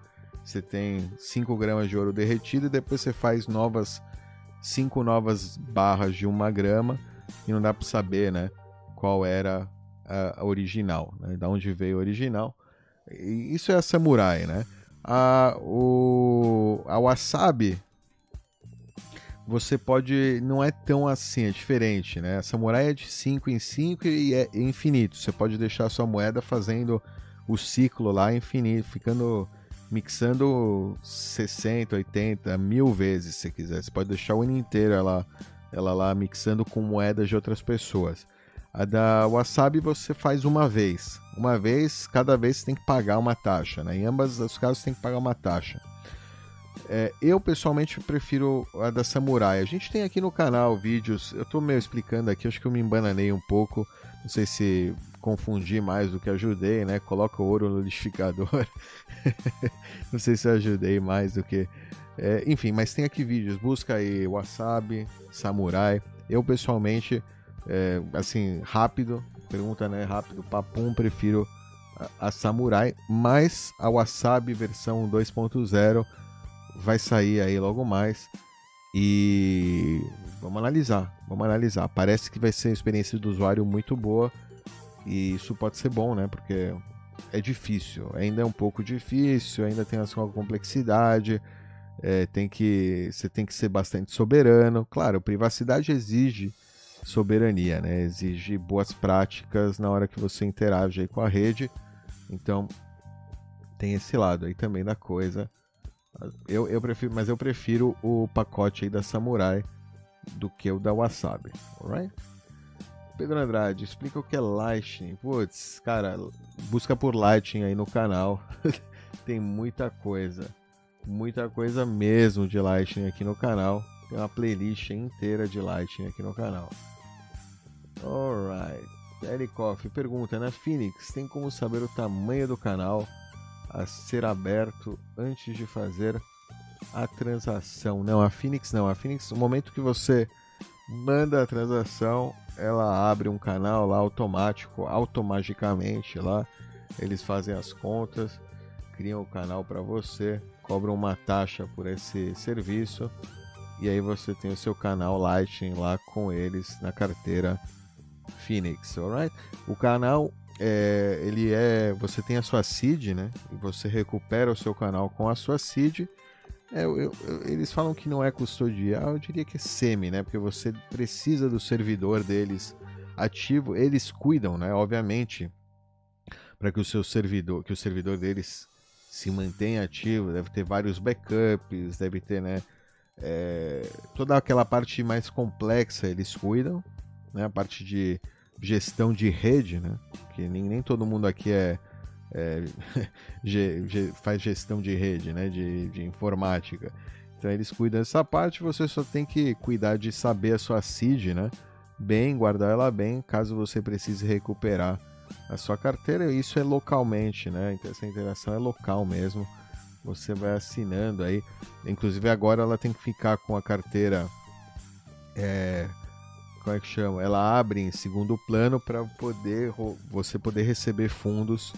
Você tem 5 gramas de ouro derretido e depois você faz novas. 5 novas barras de uma grama e não dá para saber, né? Qual era a original, né? Da onde veio a original. Isso é a samurai, né? A, o, a wasabi você pode. Não é tão assim, é diferente, né? Samurai é de 5 em 5 e é infinito. Você pode deixar sua moeda fazendo o ciclo lá infinito, ficando. mixando 60, 80, mil vezes se quiser. Você pode deixar o ano inteiro ela, ela lá mixando com moedas de outras pessoas. A da Wasabi você faz uma vez. Uma vez, cada vez você tem que pagar uma taxa. Né? Em ambos os casos você tem que pagar uma taxa. É, eu pessoalmente prefiro a da Samurai. A gente tem aqui no canal vídeos. Eu estou meio explicando aqui, acho que eu me embananei um pouco. Não sei se confundi mais do que ajudei, né? Coloca o ouro no liquidificador. Não sei se ajudei mais do que. É, enfim, mas tem aqui vídeos. Busca aí Wasabi, Samurai. Eu pessoalmente é, assim, rápido, pergunta, né? Rápido, papum, prefiro a, a Samurai, mas a Wasabi versão 2.0 vai sair aí logo mais. E vamos analisar, vamos analisar. Parece que vai ser uma experiência do usuário muito boa. E isso pode ser bom, né? Porque é difícil, ainda é um pouco difícil, ainda tem uma complexidade. É, tem que você tem que ser bastante soberano. Claro, privacidade exige soberania, né? Exige boas práticas na hora que você interage com a rede. Então tem esse lado aí também da coisa. Eu, eu prefiro, mas eu prefiro o pacote aí da Samurai do que o da Wasabi, alright? Pedro Andrade, explica o que é Lightning. Putz, cara, busca por Lightning aí no canal. tem muita coisa. Muita coisa mesmo de Lightning aqui no canal. Tem uma playlist inteira de Lightning aqui no canal. Alright. Erikoff pergunta: Na Phoenix, tem como saber o tamanho do canal a ser aberto antes de fazer a transação? Não, a Phoenix não. A Phoenix, no momento que você manda a transação, ela abre um canal lá automático, automaticamente lá. Eles fazem as contas, criam o canal para você, cobram uma taxa por esse serviço e aí você tem o seu canal Lightning lá com eles na carteira Phoenix, alright? O canal é, ele é, você tem a sua seed, né? E você recupera o seu canal com a sua seed. É, eu, eu, eles falam que não é custodial, eu diria que é semi, né? Porque você precisa do servidor deles ativo. Eles cuidam, né? Obviamente, para que o seu servidor, que o servidor deles se mantenha ativo, deve ter vários backups, deve ter, né? É, toda aquela parte mais complexa eles cuidam, né? A parte de gestão de rede, né? Nem, nem todo mundo aqui é, é faz gestão de rede, né? De, de informática. Então eles cuidam dessa parte, você só tem que cuidar de saber a sua seed, né? Bem, guardar ela bem, caso você precise recuperar a sua carteira. Isso é localmente, né? Então essa interação é local mesmo. Você vai assinando aí. Inclusive agora ela tem que ficar com a carteira. É, como é que chama? Ela abre em segundo plano para poder você poder receber fundos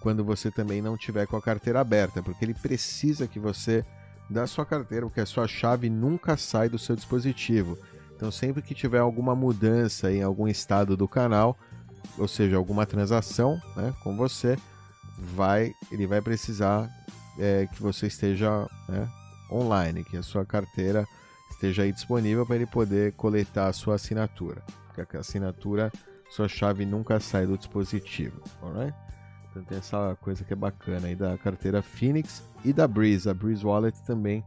quando você também não tiver com a carteira aberta, porque ele precisa que você da sua carteira, porque a sua chave nunca sai do seu dispositivo. Então, sempre que tiver alguma mudança em algum estado do canal, ou seja, alguma transação né, com você, vai, ele vai precisar é, que você esteja né, online, que a sua carteira esteja aí disponível para ele poder coletar a sua assinatura. Porque a assinatura, sua chave nunca sai do dispositivo. Alright? Então tem essa coisa que é bacana aí da carteira Phoenix e da Breeze. A Breeze Wallet também,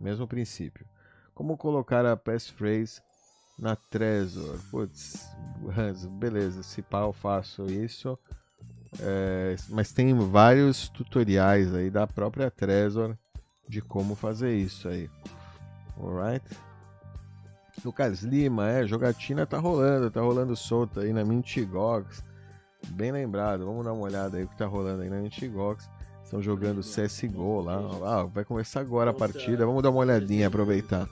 mesmo princípio. Como colocar a passphrase na Trezor? Putz, beleza, se pá eu faço isso. É, mas tem vários tutoriais aí da própria Trezor de como fazer isso aí. Alright? Lucas Lima, é, jogatina tá rolando, tá rolando solta aí na Mintigox. Bem lembrado, vamos dar uma olhada aí o que tá rolando aí na Mintigox. Estão jogando CSGO lá. Ah, vai começar agora a partida, vamos dar uma olhadinha, aproveitar.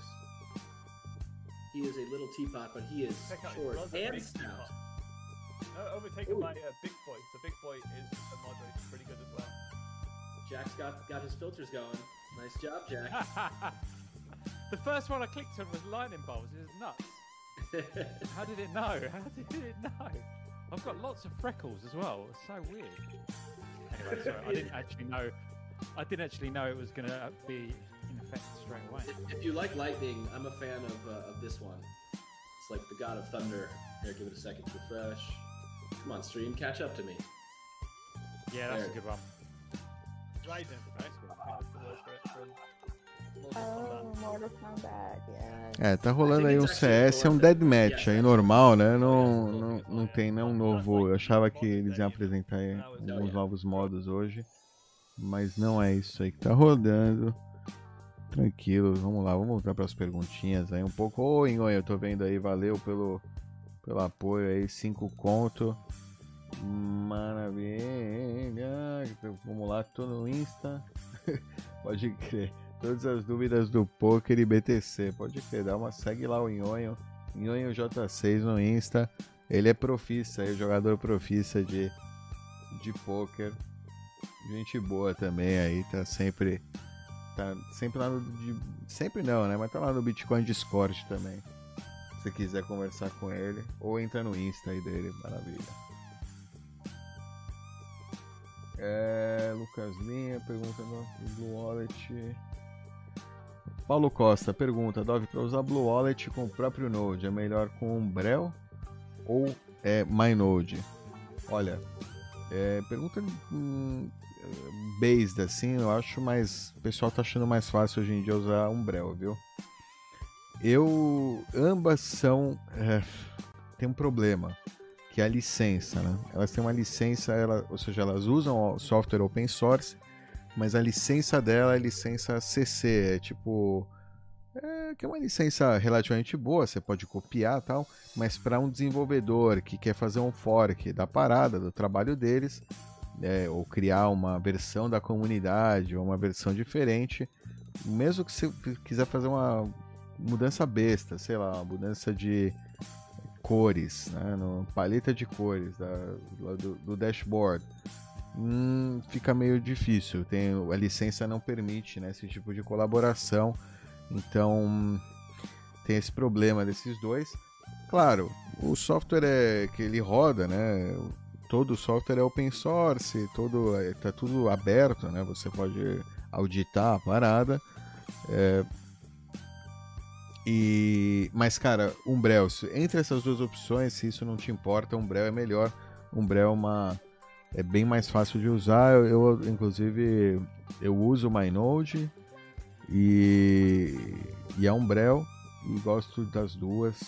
He is a little teapot, but he is short and stout. Uh, overtaken by uh, Big Boy. So Big Boy is a he's pretty good as well. Jack's got got his filters going. Nice job, Jack. the first one I clicked on was lightning bolts. It was nuts. How did it know? How did it know? I've got lots of freckles as well. It's so weird. Anyway, sorry, I didn't actually know. I didn't actually know it was going to be in effect straight away. If you like lightning, I'm a fan of uh, of this one. It's like the god of thunder. Here, give it a second to refresh. Come on, stream, catch up to me. Yeah, that's there. a good one. Raiden, right? É, tá rolando aí um CS, é um deathmatch aí normal, né? Não, não, não tem nenhum novo. Eu achava que eles iam apresentar alguns novos modos hoje, mas não é isso aí que tá rodando. Tranquilo, vamos lá, vamos voltar para as perguntinhas aí um pouco. Oi, Ingonha, eu tô vendo aí, valeu pelo, pelo apoio aí, 5 conto. Maravilha. Vamos lá, tô no Insta. Pode crer. Todas as dúvidas do poker e BTC. Pode crer, dá uma segue lá o Nhonho. Nhonho J6 no Insta. Ele é profissa, é jogador profissa de, de poker. Gente boa também aí, tá sempre. Tá sempre lá no. Sempre não, né? Mas tá lá no Bitcoin Discord também. Se quiser conversar com ele. Ou entra no Insta aí dele, maravilha. É, Lucas Linha pergunta no Blue Wallet. Paulo Costa pergunta: Dove, para usar Blue Wallet com o próprio Node, é melhor com Umbrel ou é MyNode? Olha, é, pergunta hum, based assim, eu acho mais. O pessoal tá achando mais fácil hoje em dia usar Umbrel, viu? Eu. Ambas são. É, tem um problema, que é a licença, né? Elas têm uma licença, ela, ou seja, elas usam software open source mas a licença dela é licença CC, é tipo. É, que é uma licença relativamente boa, você pode copiar tal, mas para um desenvolvedor que quer fazer um fork da parada, do trabalho deles, é, ou criar uma versão da comunidade, ou uma versão diferente, mesmo que você quiser fazer uma mudança besta, sei lá, uma mudança de cores, né, no paleta de cores da, do, do dashboard, hum, fica meio difícil. Tem, a licença não permite né, esse tipo de colaboração. Então tem esse problema desses dois. Claro, o software é que ele roda, né? Todo o software é open source, todo é, tá tudo aberto, né? Você pode auditar a parada. É, e mas cara, Umbrel, entre essas duas opções, se isso não te importa, Umbrel é melhor. Umbrel é uma é bem mais fácil de usar. Eu, eu inclusive, eu uso o MyNode e, e a Umbrel e gosto das duas.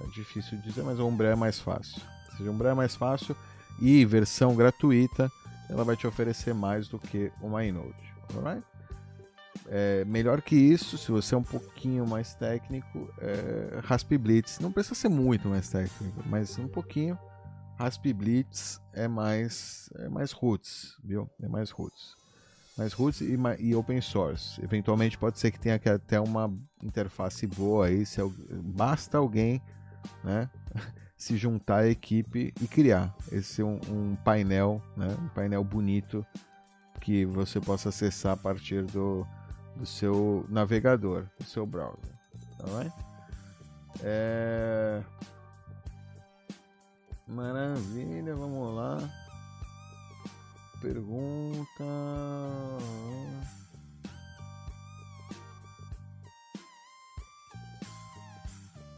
É difícil dizer, mas a Umbrel é mais fácil. Ou seja, a Umbrel é mais fácil e versão gratuita, ela vai te oferecer mais do que o MyNode. É, melhor que isso, se você é um pouquinho mais técnico, é. Não precisa ser muito mais técnico, mas um pouquinho Rasp Blitz é mais é mais roots, viu? É mais roots. Mais roots e, e open source. Eventualmente pode ser que tenha até uma interface boa aí, se basta alguém, né, se juntar à equipe e criar esse um, um painel, né, um painel bonito que você possa acessar a partir do, do seu navegador, do seu browser, tá bem? É... Maravilha, vamos lá. Pergunta.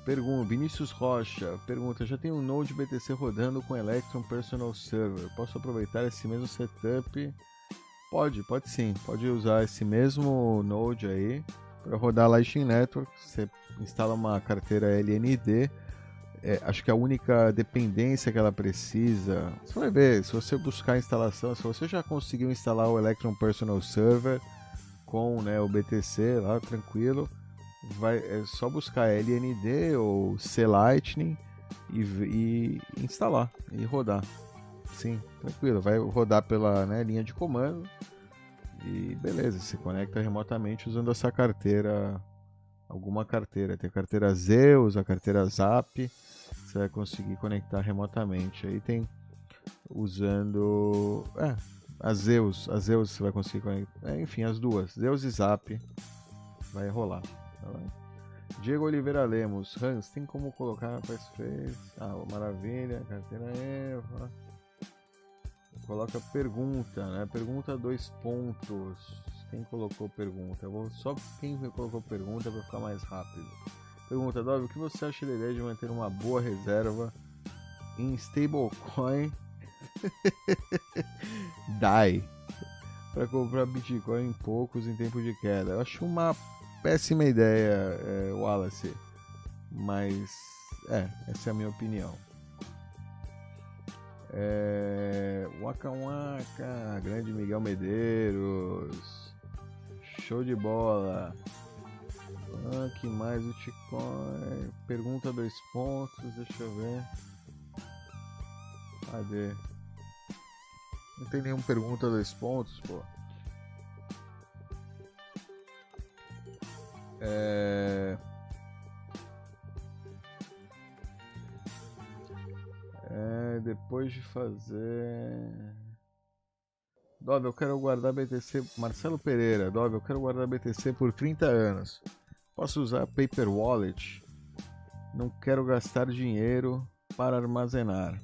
Pergunta, Vinícius Rocha pergunta: já tem um Node BTC rodando com Electron Personal Server. Posso aproveitar esse mesmo setup? Pode, pode sim. Pode usar esse mesmo Node aí para rodar Lightning Network. Você instala uma carteira LND é, acho que a única dependência que ela precisa. Você vai ver, se você buscar a instalação, se você já conseguiu instalar o Electron Personal Server com né, o BTC lá, tranquilo, vai, é só buscar LND ou C Lightning e, e instalar e rodar. Sim, tranquilo, vai rodar pela né, linha de comando e beleza, se conecta remotamente usando essa carteira, alguma carteira. Tem a carteira Zeus, a carteira Zap você vai conseguir conectar remotamente. Aí tem usando. É, a Zeus. A Zeus você vai conseguir conectar. É, enfim, as duas. Zeus e Zap. Vai rolar. Tá Diego Oliveira Lemos. Hans, tem como colocar faz fez? Ah, maravilha. Carteira Eva. Coloca pergunta, né? Pergunta dois pontos. Quem colocou pergunta? Eu vou só quem colocou pergunta para ficar mais rápido. Pergunta, Dove, o que você acha da ideia de manter uma boa reserva em stablecoin DAI para comprar Bitcoin em poucos em tempo de queda? Eu acho uma péssima ideia, é, Wallace, mas é, essa é a minha opinião. É, Waka Waka, grande Miguel Medeiros, show de bola. Ah, que mais o Tico. Pergunta dois pontos, deixa eu ver. Cadê? Não tem nenhuma pergunta dois pontos, pô. É... é... Depois de fazer. Dove, eu quero guardar BTC. Marcelo Pereira, Dove, eu quero guardar BTC por 30 anos. Posso usar Paper Wallet? Não quero gastar dinheiro para armazenar.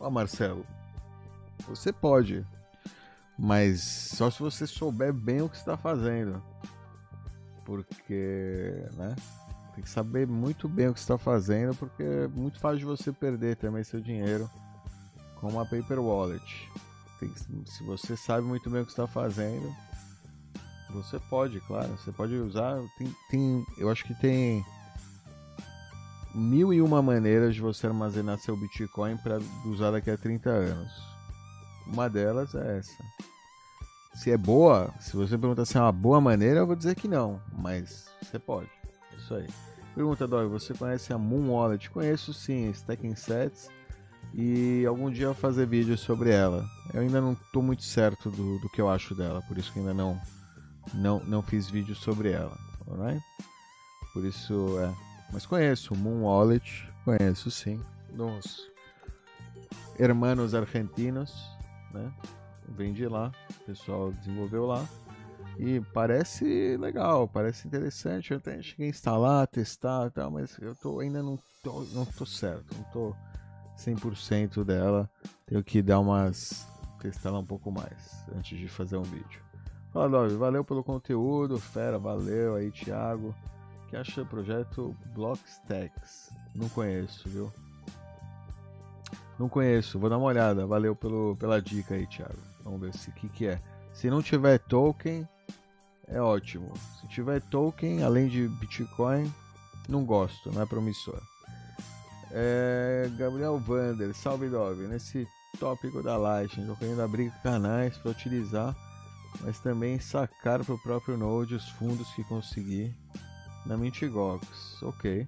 Ó, Marcelo, você pode, mas só se você souber bem o que está fazendo. Porque, né? Tem que saber muito bem o que está fazendo, porque é muito fácil de você perder também seu dinheiro com uma Paper Wallet. Tem, se você sabe muito bem o que está fazendo, você pode, claro. Você pode usar. Tem, tem, eu acho que tem mil e uma maneiras de você armazenar seu Bitcoin para usar daqui a 30 anos. Uma delas é essa. Se é boa, se você perguntar se é uma boa maneira, eu vou dizer que não, mas você pode. Isso aí. Pergunta, Dói, você conhece a Moon Wallet? Conheço sim, Stacking Sets. E algum dia eu vou fazer vídeo sobre ela. Eu ainda não estou muito certo do, do que eu acho dela, por isso que ainda não não, não fiz vídeo sobre ela, alright? Por isso, é. Mas conheço Moon Wallet, conheço sim, dos hermanos argentinos, né? De lá, o pessoal desenvolveu lá. E parece legal, parece interessante. Eu até cheguei a instalar, testar e tal, mas eu tô, ainda não tô, não tô certo, não tô 100% dela. Tenho que dar umas. testar um pouco mais antes de fazer um vídeo. Dove, valeu pelo conteúdo, fera, valeu aí, Thiago. que acha do projeto Blockstacks? Não conheço, viu? Não conheço, vou dar uma olhada. Valeu pelo, pela dica aí, Thiago. Vamos ver se que que é. Se não tiver token, é ótimo. Se tiver token, além de Bitcoin, não gosto, não é promissor. É, Gabriel Vander, salve Dove. Nesse tópico da Lightning, tô querendo abrir canais para utilizar mas também sacar para o próprio Node os fundos que conseguir na Mintgox. Ok.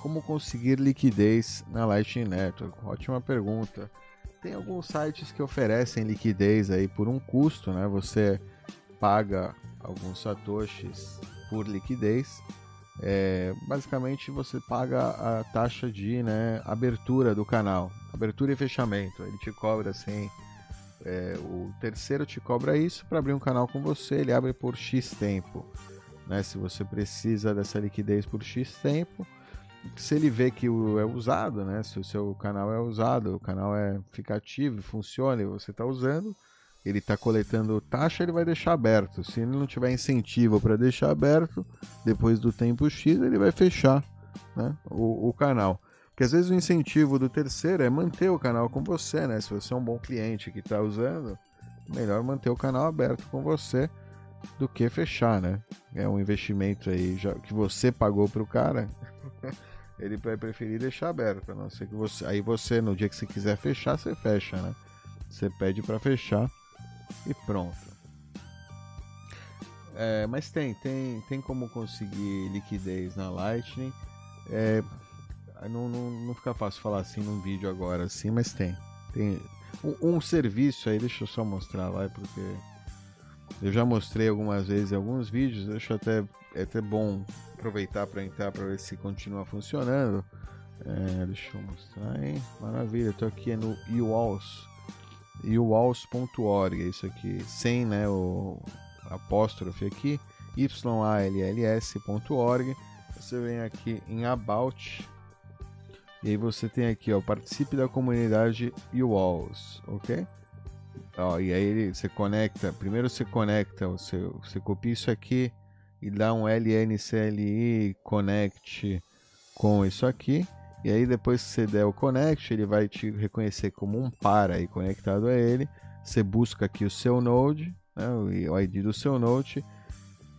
como conseguir liquidez na Lightning Network? Ótima pergunta. Tem alguns sites que oferecem liquidez aí por um custo, né? Você paga alguns satoshis por liquidez. É, basicamente você paga a taxa de né, abertura do canal, abertura e fechamento. Ele te cobra assim. É, o terceiro te cobra isso para abrir um canal com você. Ele abre por X tempo. Né? Se você precisa dessa liquidez por X tempo, se ele vê que é usado, né? Se o seu canal é usado, o canal é fica ativo, funciona e você está usando, ele está coletando taxa, ele vai deixar aberto. Se ele não tiver incentivo para deixar aberto, depois do tempo X, ele vai fechar né? o, o canal. Porque às vezes o incentivo do terceiro é manter o canal com você, né? Se você é um bom cliente que está usando, melhor manter o canal aberto com você do que fechar, né? É um investimento aí já que você pagou para o cara. ele vai preferir deixar aberto, a não ser que você, aí você no dia que você quiser fechar, você fecha, né? Você pede para fechar e pronto. É, mas tem, tem, tem como conseguir liquidez na Lightning. É, não, não, não fica fácil falar assim num vídeo agora, assim, mas tem. Tem um, um serviço aí, deixa eu só mostrar lá, porque eu já mostrei algumas vezes em alguns vídeos, acho até, é até bom aproveitar para entrar para ver se continua funcionando. É, deixa eu mostrar, hein? Maravilha, eu tô aqui no UWalls, uwalls.org, é isso aqui, sem né, o apóstrofe aqui, yalls.org. Você vem aqui em About, e aí você tem aqui, ó, participe da comunidade UWalls, ok? Ó, e aí você conecta, primeiro você conecta, você, você copia isso aqui e dá um LNCLI connect com isso aqui. E aí depois que você der o connect, ele vai te reconhecer como um par aí conectado a ele. Você busca aqui o seu node, né, o ID do seu node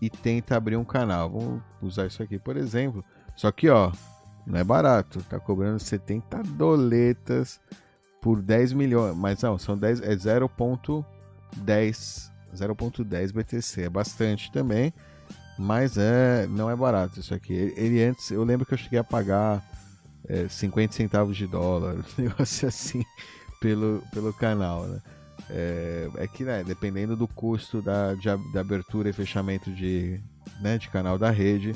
e tenta abrir um canal. Vamos usar isso aqui, por exemplo. Só que, ó, não é barato, tá cobrando 70 doletas por 10 milhões, mas não, são 10, é 0.10 0.10 BTC, é bastante também, mas é não é barato isso aqui. Ele antes, eu lembro que eu cheguei a pagar é, 50 centavos de dólar, um negócio assim, pelo, pelo canal, né? É, é que, né, dependendo do custo da, de, de abertura e fechamento de, né, de canal da rede,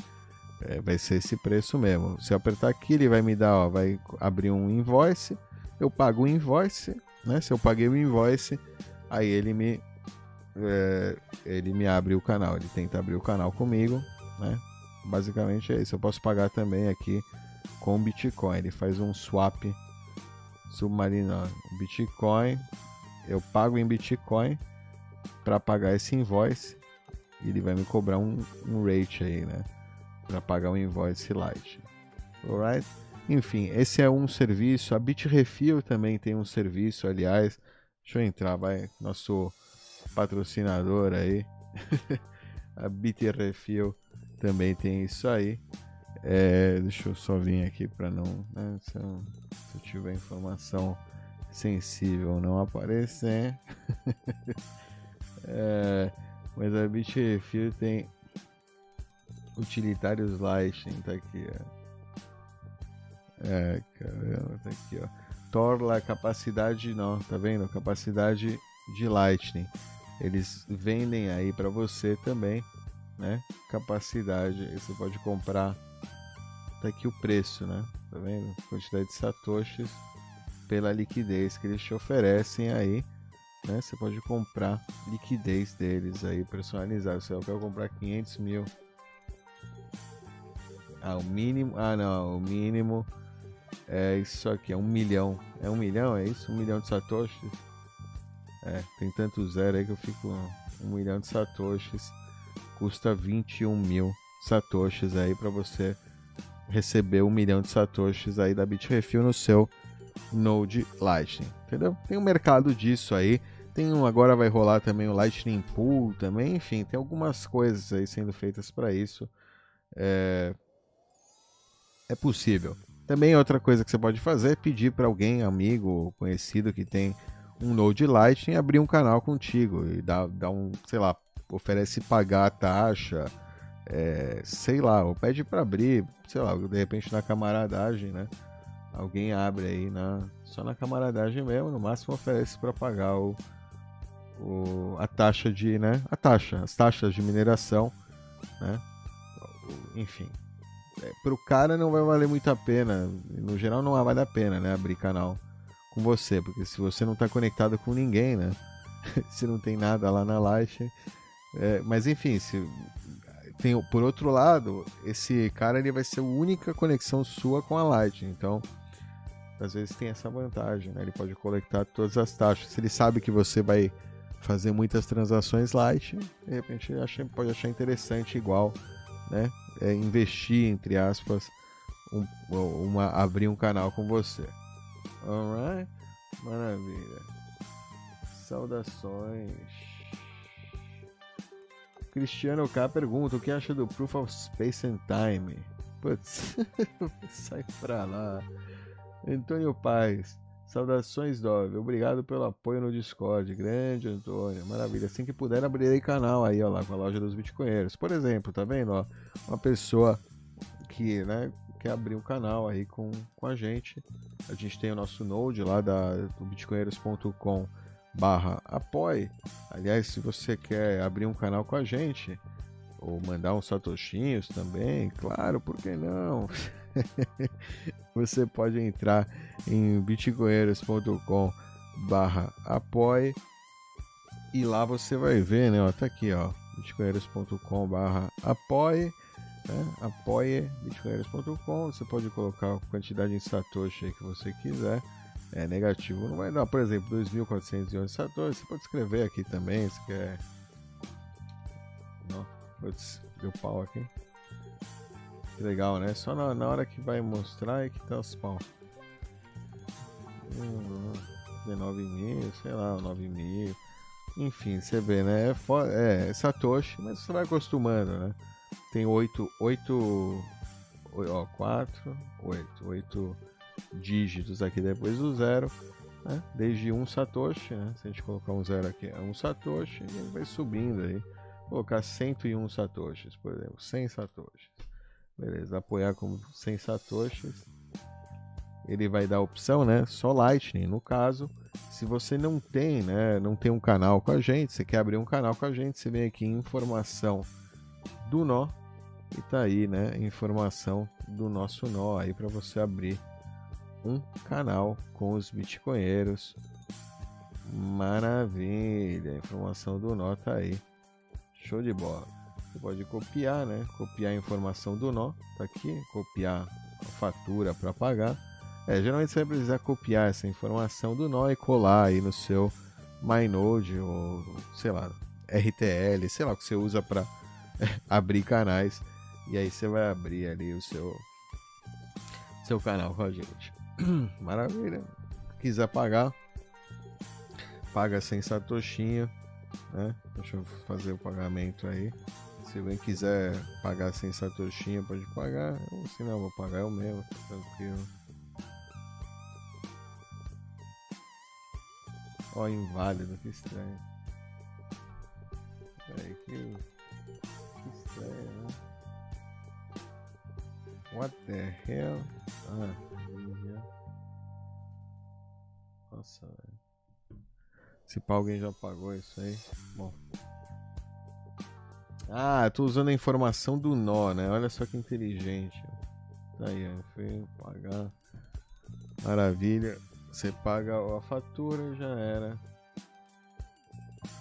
é, vai ser esse preço mesmo. Se eu apertar aqui, ele vai me dar, ó, vai abrir um invoice, eu pago o invoice, né? Se eu paguei o invoice, aí ele me é, ele me abre o canal, ele tenta abrir o canal comigo, né? Basicamente é isso. Eu posso pagar também aqui com Bitcoin. Ele faz um swap submarino Bitcoin. Eu pago em Bitcoin para pagar esse invoice. Ele vai me cobrar um, um rate aí, né? Para pagar o invoice light. Alright? Enfim, esse é um serviço. A Bitrefill também tem um serviço, aliás. Deixa eu entrar, vai. Nosso patrocinador aí. a Bitrefill também tem isso aí. É, deixa eu só vir aqui para não. Né, se, eu, se, eu, tiver informação sensível não aparecer. é, mas a Bitrefill tem utilitários Lightning, tá aqui. Ó. É, caramba, tá aqui, ó. Torla capacidade, não, tá vendo? Capacidade de Lightning. Eles vendem aí para você também, né? Capacidade, você pode comprar. Tá aqui o preço, né? Tá vendo? Quantidade de satoshis pela liquidez que eles te oferecem aí, né? Você pode comprar liquidez deles aí personalizado. Se eu quero comprar 500 mil, ah, o mínimo, ah não, o mínimo é isso aqui, é um milhão. É um milhão, é isso? Um milhão de satoshis? É, tem tanto zero aí que eu fico. Um milhão de satoshis custa 21 mil satoshis aí para você receber um milhão de satoshis aí da Bitrefill no seu Node Lightning, entendeu? Tem um mercado disso aí. Tem um, agora vai rolar também o Lightning Pool também, enfim, tem algumas coisas aí sendo feitas para isso. É, é possível. Também outra coisa que você pode fazer é pedir para alguém, amigo, conhecido que tem um Node Lightning abrir um canal contigo e dar, um, sei lá, oferece pagar a taxa, é, sei lá, ou pede para abrir, sei lá, de repente na camaradagem, né? Alguém abre aí na só na camaradagem mesmo, no máximo oferece para pagar o, o, a taxa de, né? A taxa, as taxas de mineração, né? Enfim, pro cara não vai valer muito a pena, no geral não vale a pena, né? Abrir canal com você, porque se você não está conectado com ninguém, né? se não tem nada lá na Light, é, mas enfim, se tem por outro lado, esse cara ele vai ser a única conexão sua com a Light, então às vezes tem essa vantagem, né? Ele pode coletar todas as taxas. Se ele sabe que você vai fazer muitas transações light, de repente ele acha, pode achar interessante igual, né? É investir entre aspas, um, uma abrir um canal com você. Alright? Maravilha. Saudações. Cristiano K pergunta o que acha do Proof of Space and Time. Putz, sai pra lá. Antônio Paz. Saudações, Dove. Obrigado pelo apoio no Discord. Grande, Antônio. Maravilha. Assim que puder, abrirei canal aí, ó, lá com a loja dos Bitcoinheiros. Por exemplo, tá vendo? Ó, uma pessoa que, né, quer abrir um canal aí com, com a gente. A gente tem o nosso node lá da, do bitcoinheiros.com barra apoie. Aliás, se você quer abrir um canal com a gente, ou mandar uns satoshinhos também, claro, por que não? você pode entrar em bitcoinheiros.com barra apoie e lá você vai ver, né? Ó, tá aqui, ó, bitcoinheiros.com barra apoie né? apoie bitcoinheiros.com você pode colocar a quantidade em satoshi que você quiser é negativo não vai dar por exemplo 2.411 satoshi você pode escrever aqui também se quer não, putz, deu pau aqui que legal, né? Só na, na hora que vai mostrar é que tá os pau. 19 mil, sei lá, 9 mil. Enfim, você vê, né? É, é Satoshi, mas você vai acostumando, né? Tem 8, 8, ó, 4, 8, 8 dígitos aqui depois do zero, né? Desde um Satoshi, né? Se a gente colocar um zero aqui, é um Satoshi, ele vai subindo aí. Vou colocar 101 Satoshis, por exemplo, 100 Satoshis. Beleza, apoiar com 100 satoshis. Ele vai dar a opção, né? Só Lightning. No caso, se você não tem, né? Não tem um canal com a gente, você quer abrir um canal com a gente, você vem aqui em informação do nó e tá aí, né? Informação do nosso nó aí para você abrir um canal com os bitcoinheiros. Maravilha, informação do nó tá aí. Show de bola. Você pode copiar, né? Copiar a informação do nó, tá aqui, copiar a fatura para pagar. É, geralmente você vai precisar copiar essa informação do nó e colar aí no seu MyNode ou sei lá, RTL, sei lá que você usa para abrir canais. E aí você vai abrir ali o seu seu canal com a gente. Maravilha. Quiser pagar, paga sem satoshinha, né? Deixa eu fazer o pagamento aí. Se alguém quiser pagar sem satoshinha, pode pagar. Ou se não, vou pagar eu mesmo, tranquilo. Ó, inválido, que estranho. Peraí, que, que estranho, né? What the hell? Ah, Nossa, velho. Se pá, alguém já pagou isso aí. Bom. Ah, eu tô usando a informação do nó, né? Olha só que inteligente. Tá aí. Foi pagar. Maravilha. Você paga a fatura já era.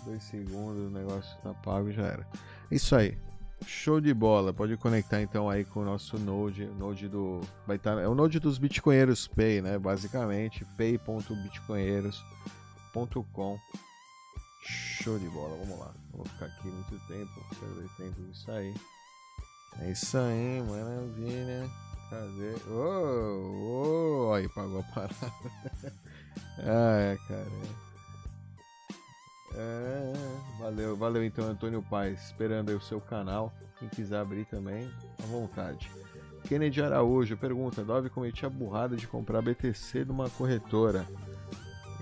Dois segundos, o negócio tá pago já era. Isso aí. Show de bola. Pode conectar então aí com o nosso Node, Node do vai estar tá, é o Node dos Bitcoinheiros Pay, né? Basicamente, pay.bitcoinheiros.com Show de bola, vamos lá. Vou ficar aqui muito tempo, perder tempo disso aí. É isso aí, maravilha. Cadê? Ô, oh, oh, aí pagou a parada. Ai, cara. É, valeu, valeu então, Antônio Paz. Esperando aí o seu canal. Quem quiser abrir também, à vontade. Kennedy Araújo pergunta: Dove cometi a burrada de comprar BTC de uma corretora.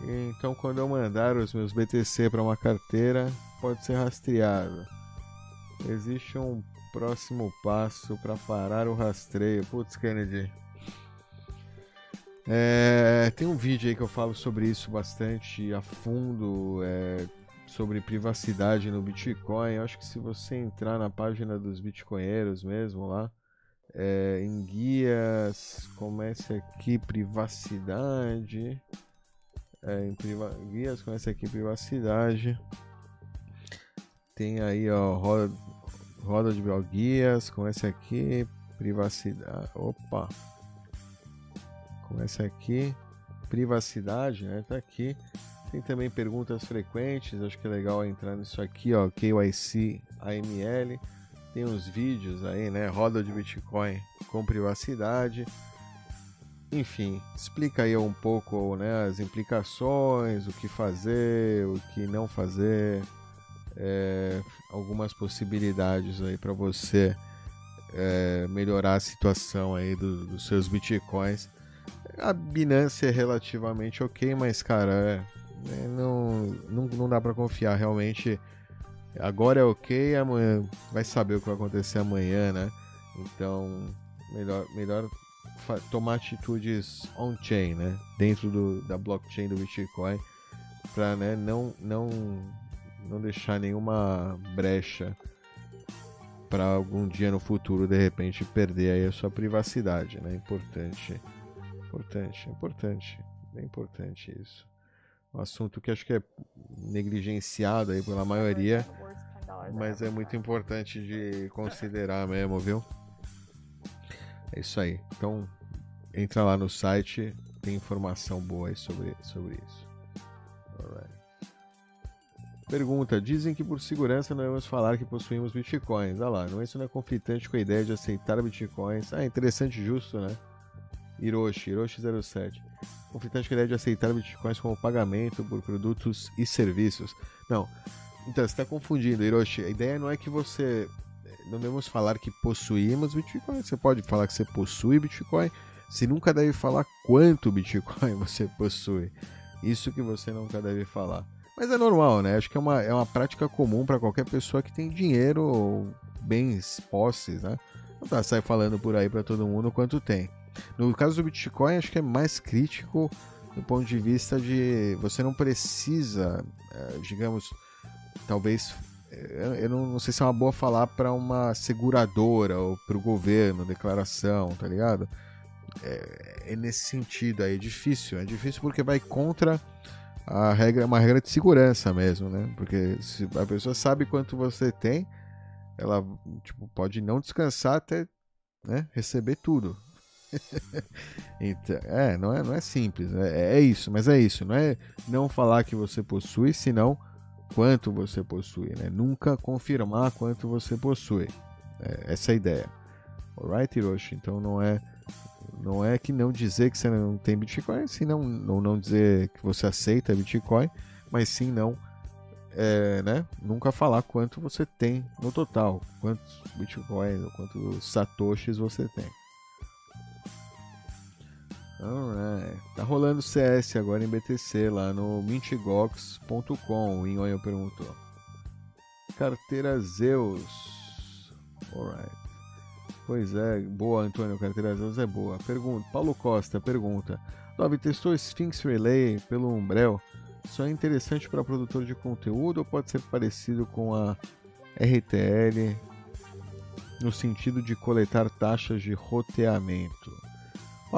Então, quando eu mandar os meus BTC para uma carteira, pode ser rastreado. Existe um próximo passo para parar o rastreio. Putz, Kennedy. É, tem um vídeo aí que eu falo sobre isso bastante a fundo, é, sobre privacidade no Bitcoin. Eu acho que se você entrar na página dos bitcoinheiros mesmo lá, é, em guias, comece aqui privacidade. É, em priva guias, comece aqui privacidade. Tem aí, ó, roda, roda de guias, comece aqui privacidade. Opa! Começa aqui, privacidade, né? Tá aqui. Tem também perguntas frequentes, acho que é legal entrar nisso aqui, ó, KYC AML. Tem uns vídeos aí, né? Roda de Bitcoin com privacidade. Enfim, explica aí um pouco né, as implicações, o que fazer, o que não fazer, é, algumas possibilidades aí para você é, melhorar a situação aí do, dos seus bitcoins a Binance é relativamente ok, mas, cara, é, é, não, não, não dá para confiar. Realmente, agora é ok, amanhã vai saber o que vai acontecer amanhã, né? Então, melhor, melhor tomar atitudes on-chain, né? Dentro do, da blockchain do Bitcoin, para né, não, não, não deixar nenhuma brecha para algum dia no futuro, de repente, perder aí a sua privacidade, né? Importante Importante, importante, bem importante isso. Um assunto que acho que é negligenciado aí pela maioria, mas é muito importante de considerar mesmo, viu? É isso aí. Então, entra lá no site, tem informação boa aí sobre, sobre isso. Pergunta: Dizem que por segurança não vamos falar que possuímos bitcoins. Ah lá, não, isso não é conflitante com a ideia de aceitar bitcoins. Ah, interessante, justo, né? Hiroshi, Hiroshi07. Conflitante com a ideia de aceitar bitcoins como pagamento por produtos e serviços. Não. Então, você está confundindo, Hiroshi. A ideia não é que você. Não devemos falar que possuímos Bitcoin. Você pode falar que você possui Bitcoin. Você nunca deve falar quanto Bitcoin você possui. Isso que você nunca deve falar. Mas é normal, né? Acho que é uma, é uma prática comum para qualquer pessoa que tem dinheiro ou bens, posses, né? Não tá sai falando por aí para todo mundo quanto tem. No caso do Bitcoin, acho que é mais crítico do ponto de vista de você não precisa, é, digamos, talvez eu não, sei se é uma boa falar para uma seguradora ou para o governo, declaração, tá ligado? É, é, nesse sentido aí, é difícil. É difícil porque vai contra a regra, uma regra de segurança mesmo, né? Porque se a pessoa sabe quanto você tem, ela tipo, pode não descansar até né, receber tudo. então, é, não é, não é simples. É, é isso, mas é isso. Não é não falar que você possui, senão quanto você possui. Né? Nunca confirmar quanto você possui. É, essa é a ideia. Alright, Hiroshi? Então não é não é que não dizer que você não tem Bitcoin, senão não, não dizer que você aceita Bitcoin, mas sim não é, né, nunca falar quanto você tem no total, quantos Bitcoins, quantos Satoshis você tem. Alright. Tá rolando CS agora em BTC lá no mintgox.com. O Inhoio perguntou. Carteira Zeus. Alright. Pois é, boa, Antônio. Carteira Zeus é boa. Pergunta. Paulo Costa pergunta. Dove, testou Sphinx Relay pelo Umbrel? Só é interessante para produtor de conteúdo ou pode ser parecido com a RTL no sentido de coletar taxas de roteamento?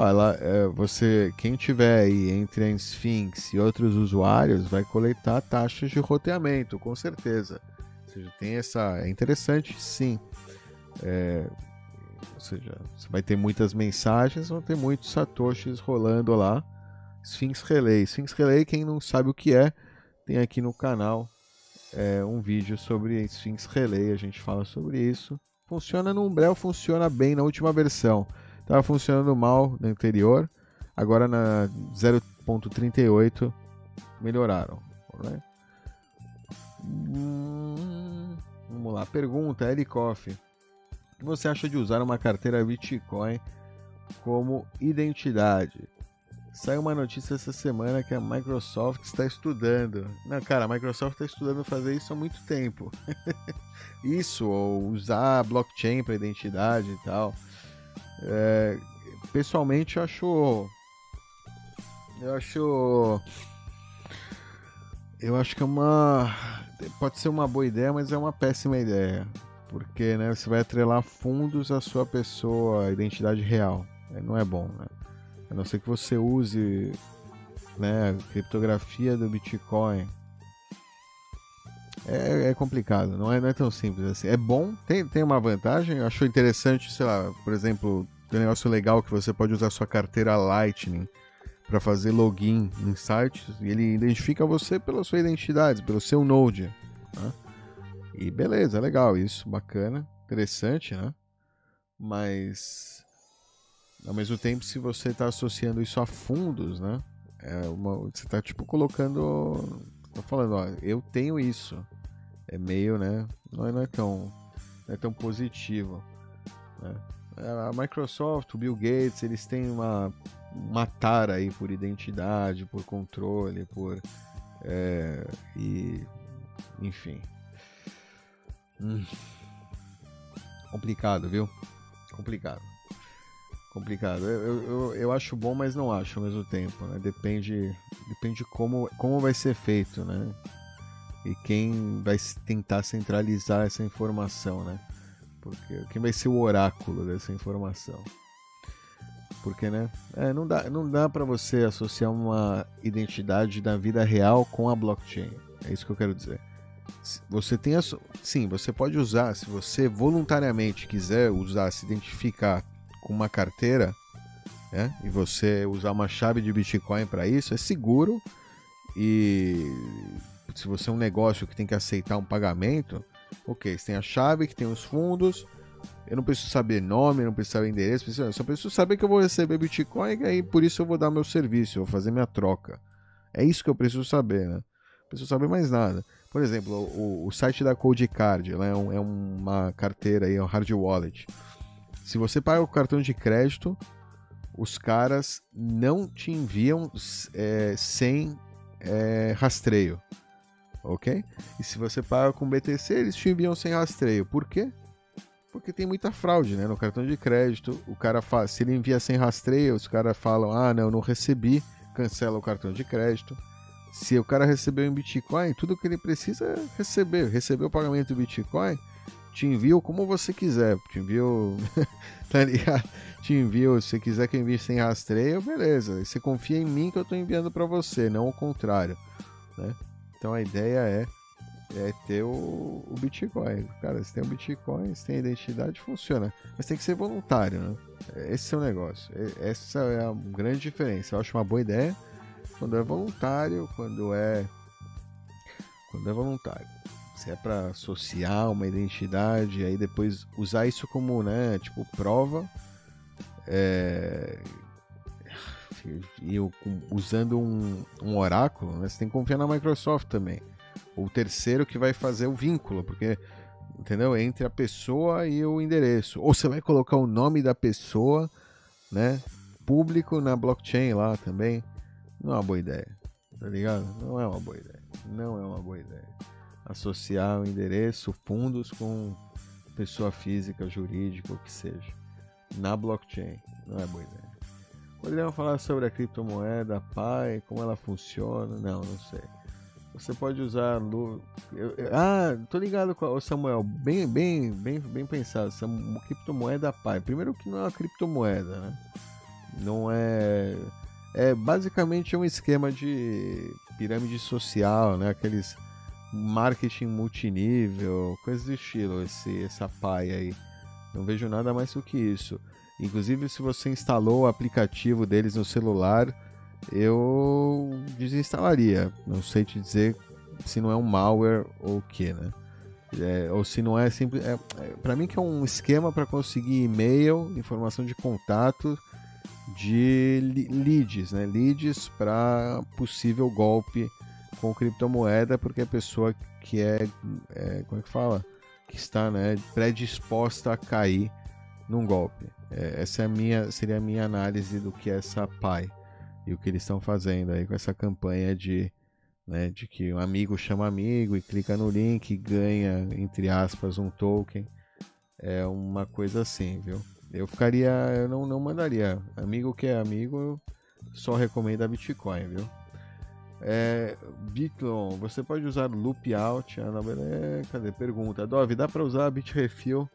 Olha, é, você, quem tiver aí entre a Sphinx e outros usuários vai coletar taxas de roteamento, com certeza. Ou seja, tem essa. É interessante, sim. É, ou seja, você vai ter muitas mensagens, vão ter muitos satoshis rolando lá. Sphinx Relay. Sphinx Relay, quem não sabe o que é, tem aqui no canal é, um vídeo sobre Sphinx Relay. A gente fala sobre isso. Funciona no Umbrel, funciona bem na última versão. Estava funcionando mal no anterior, agora na 0.38 melhoraram. Né? Hum, vamos lá, pergunta, Eli Koff. O que você acha de usar uma carteira Bitcoin como identidade? Saiu uma notícia essa semana que a Microsoft está estudando. Não, cara, a Microsoft está estudando fazer isso há muito tempo. isso, ou usar blockchain para identidade e tal. É, pessoalmente, eu acho. Eu acho. Eu acho que é uma. Pode ser uma boa ideia, mas é uma péssima ideia. Porque né, você vai atrelar fundos à sua pessoa, a identidade real. Não é bom, né? A não ser que você use né, criptografia do Bitcoin. É, é, complicado, não é, não é tão simples assim. É bom, tem, tem uma vantagem. Achou interessante, sei lá, por exemplo, tem um negócio legal que você pode usar sua carteira Lightning para fazer login em sites e ele identifica você pela sua identidade, pelo seu Node. Né? E beleza, legal isso, bacana, interessante, né? Mas ao mesmo tempo, se você está associando isso a fundos, né? É uma, você está tipo colocando, tá falando, ó, eu tenho isso. É meio, né? Não é, não é tão, não é tão positivo. Né? A Microsoft, o Bill Gates, eles têm uma, uma tara aí por identidade, por controle, por é, e enfim. Hum. Complicado, viu? Complicado complicado. Eu, eu, eu acho bom, mas não acho ao mesmo tempo, né? Depende, depende como, como vai ser feito, né? E quem vai tentar centralizar essa informação, né? Porque quem vai ser o oráculo dessa informação? Porque, né? É, não dá, não dá para você associar uma identidade da vida real com a blockchain. É isso que eu quero dizer. Você tem a, sim, você pode usar, se você voluntariamente quiser usar, se identificar com uma carteira né, e você usar uma chave de Bitcoin para isso, é seguro e se você é um negócio que tem que aceitar um pagamento, ok, você tem a chave, que tem os fundos, eu não preciso saber nome, não preciso saber endereço, eu só preciso saber que eu vou receber Bitcoin e aí por isso eu vou dar meu serviço, eu vou fazer minha troca. É isso que eu preciso saber, né? Não preciso saber mais nada. Por exemplo, o, o site da Codecard é, um, é uma carteira aí, é um hard wallet. Se você paga o cartão de crédito, os caras não te enviam é, sem é, rastreio, ok? E se você paga com BTC, eles te enviam sem rastreio. Por quê? Porque tem muita fraude, né? No cartão de crédito, o cara se ele envia sem rastreio, os caras falam, ah, não, não recebi, cancela o cartão de crédito. Se o cara recebeu em Bitcoin, tudo que ele precisa é receber, receber o pagamento do Bitcoin te envio como você quiser. Te envio. tá ligado? Te envio, se quiser que eu envie sem rastreio, beleza. Você confia em mim que eu tô enviando para você, não o contrário. Né? Então a ideia é, é ter o, o Bitcoin. Cara, se tem o Bitcoin, se tem a identidade, funciona. Mas tem que ser voluntário, né? Esse é o negócio. Essa é a grande diferença. Eu acho uma boa ideia quando é voluntário, quando é. Quando é voluntário se é para associar uma identidade, aí depois usar isso como, né, tipo, prova. É... Eu, usando um, um oráculo, né, você tem que confiar na Microsoft também. O terceiro que vai fazer o vínculo, porque, entendeu? Entre a pessoa e o endereço. Ou você vai colocar o nome da pessoa, né, público na blockchain lá também. Não é uma boa ideia, tá ligado? Não é uma boa ideia. Não é uma boa ideia associar o endereço, fundos com pessoa física, jurídica, o que seja, na blockchain. Não é boa ideia. Poderiam falar sobre a criptomoeda Pi, como ela funciona? Não, não sei. Você pode usar. Lu... Eu, eu... ah, tô ligado com o Samuel. Bem, bem, bem, bem pensado. Sam... Criptomoeda Pi. Primeiro que não é uma criptomoeda, né? Não é. É basicamente um esquema de pirâmide social, né? Aqueles marketing multinível, coisas do estilo, esse, essa paia aí. Não vejo nada mais do que isso. Inclusive, se você instalou o aplicativo deles no celular, eu desinstalaria. Não sei te dizer se não é um malware ou o que, né? É, ou se não é simples. É, é, para mim, que é um esquema para conseguir e-mail, informação de contato de leads, né? Leads para possível golpe com criptomoeda porque a pessoa que é, é como é que fala? Que está né, predisposta a cair num golpe. É, essa é a minha, seria a minha análise do que é essa PAI. e o que eles estão fazendo aí com essa campanha de, né, de que um amigo chama amigo e clica no link e ganha, entre aspas, um token. É uma coisa assim, viu? Eu ficaria, eu não, não mandaria. Amigo que é amigo, só recomendo a Bitcoin, viu? É, Bitlon, você pode usar loop out? Ah, é, cadê? Pergunta. Dove, dá para usar a Bitrefill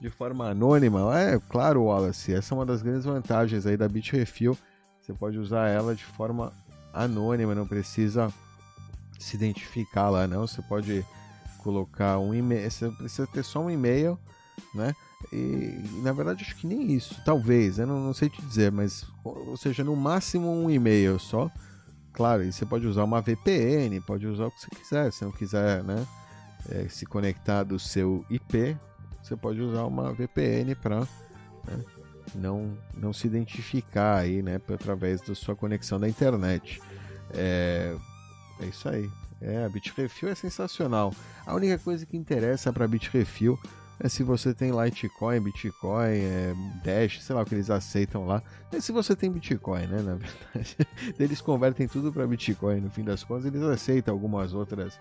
de forma anônima? É, claro, Wallace. Essa é uma das grandes vantagens aí da Bitrefill. Você pode usar ela de forma anônima, não precisa se identificar lá, não. Você pode colocar um e-mail, você precisa ter só um e-mail, né? E, na verdade acho que nem isso, talvez, eu não, não sei te dizer, mas ou seja, no máximo um e-mail só Claro, você pode usar uma VPN, pode usar o que você quiser. Se não quiser né, é, se conectar do seu IP, você pode usar uma VPN para né, não, não se identificar aí, né, através da sua conexão da internet. É, é isso aí. É, a Bitrefill é sensacional. A única coisa que interessa para a Bitrefill é se você tem Litecoin, Bitcoin, é, Dash, sei lá o que eles aceitam lá. É se você tem Bitcoin, né? Na verdade, eles convertem tudo para Bitcoin. No fim das contas, eles aceitam algumas outras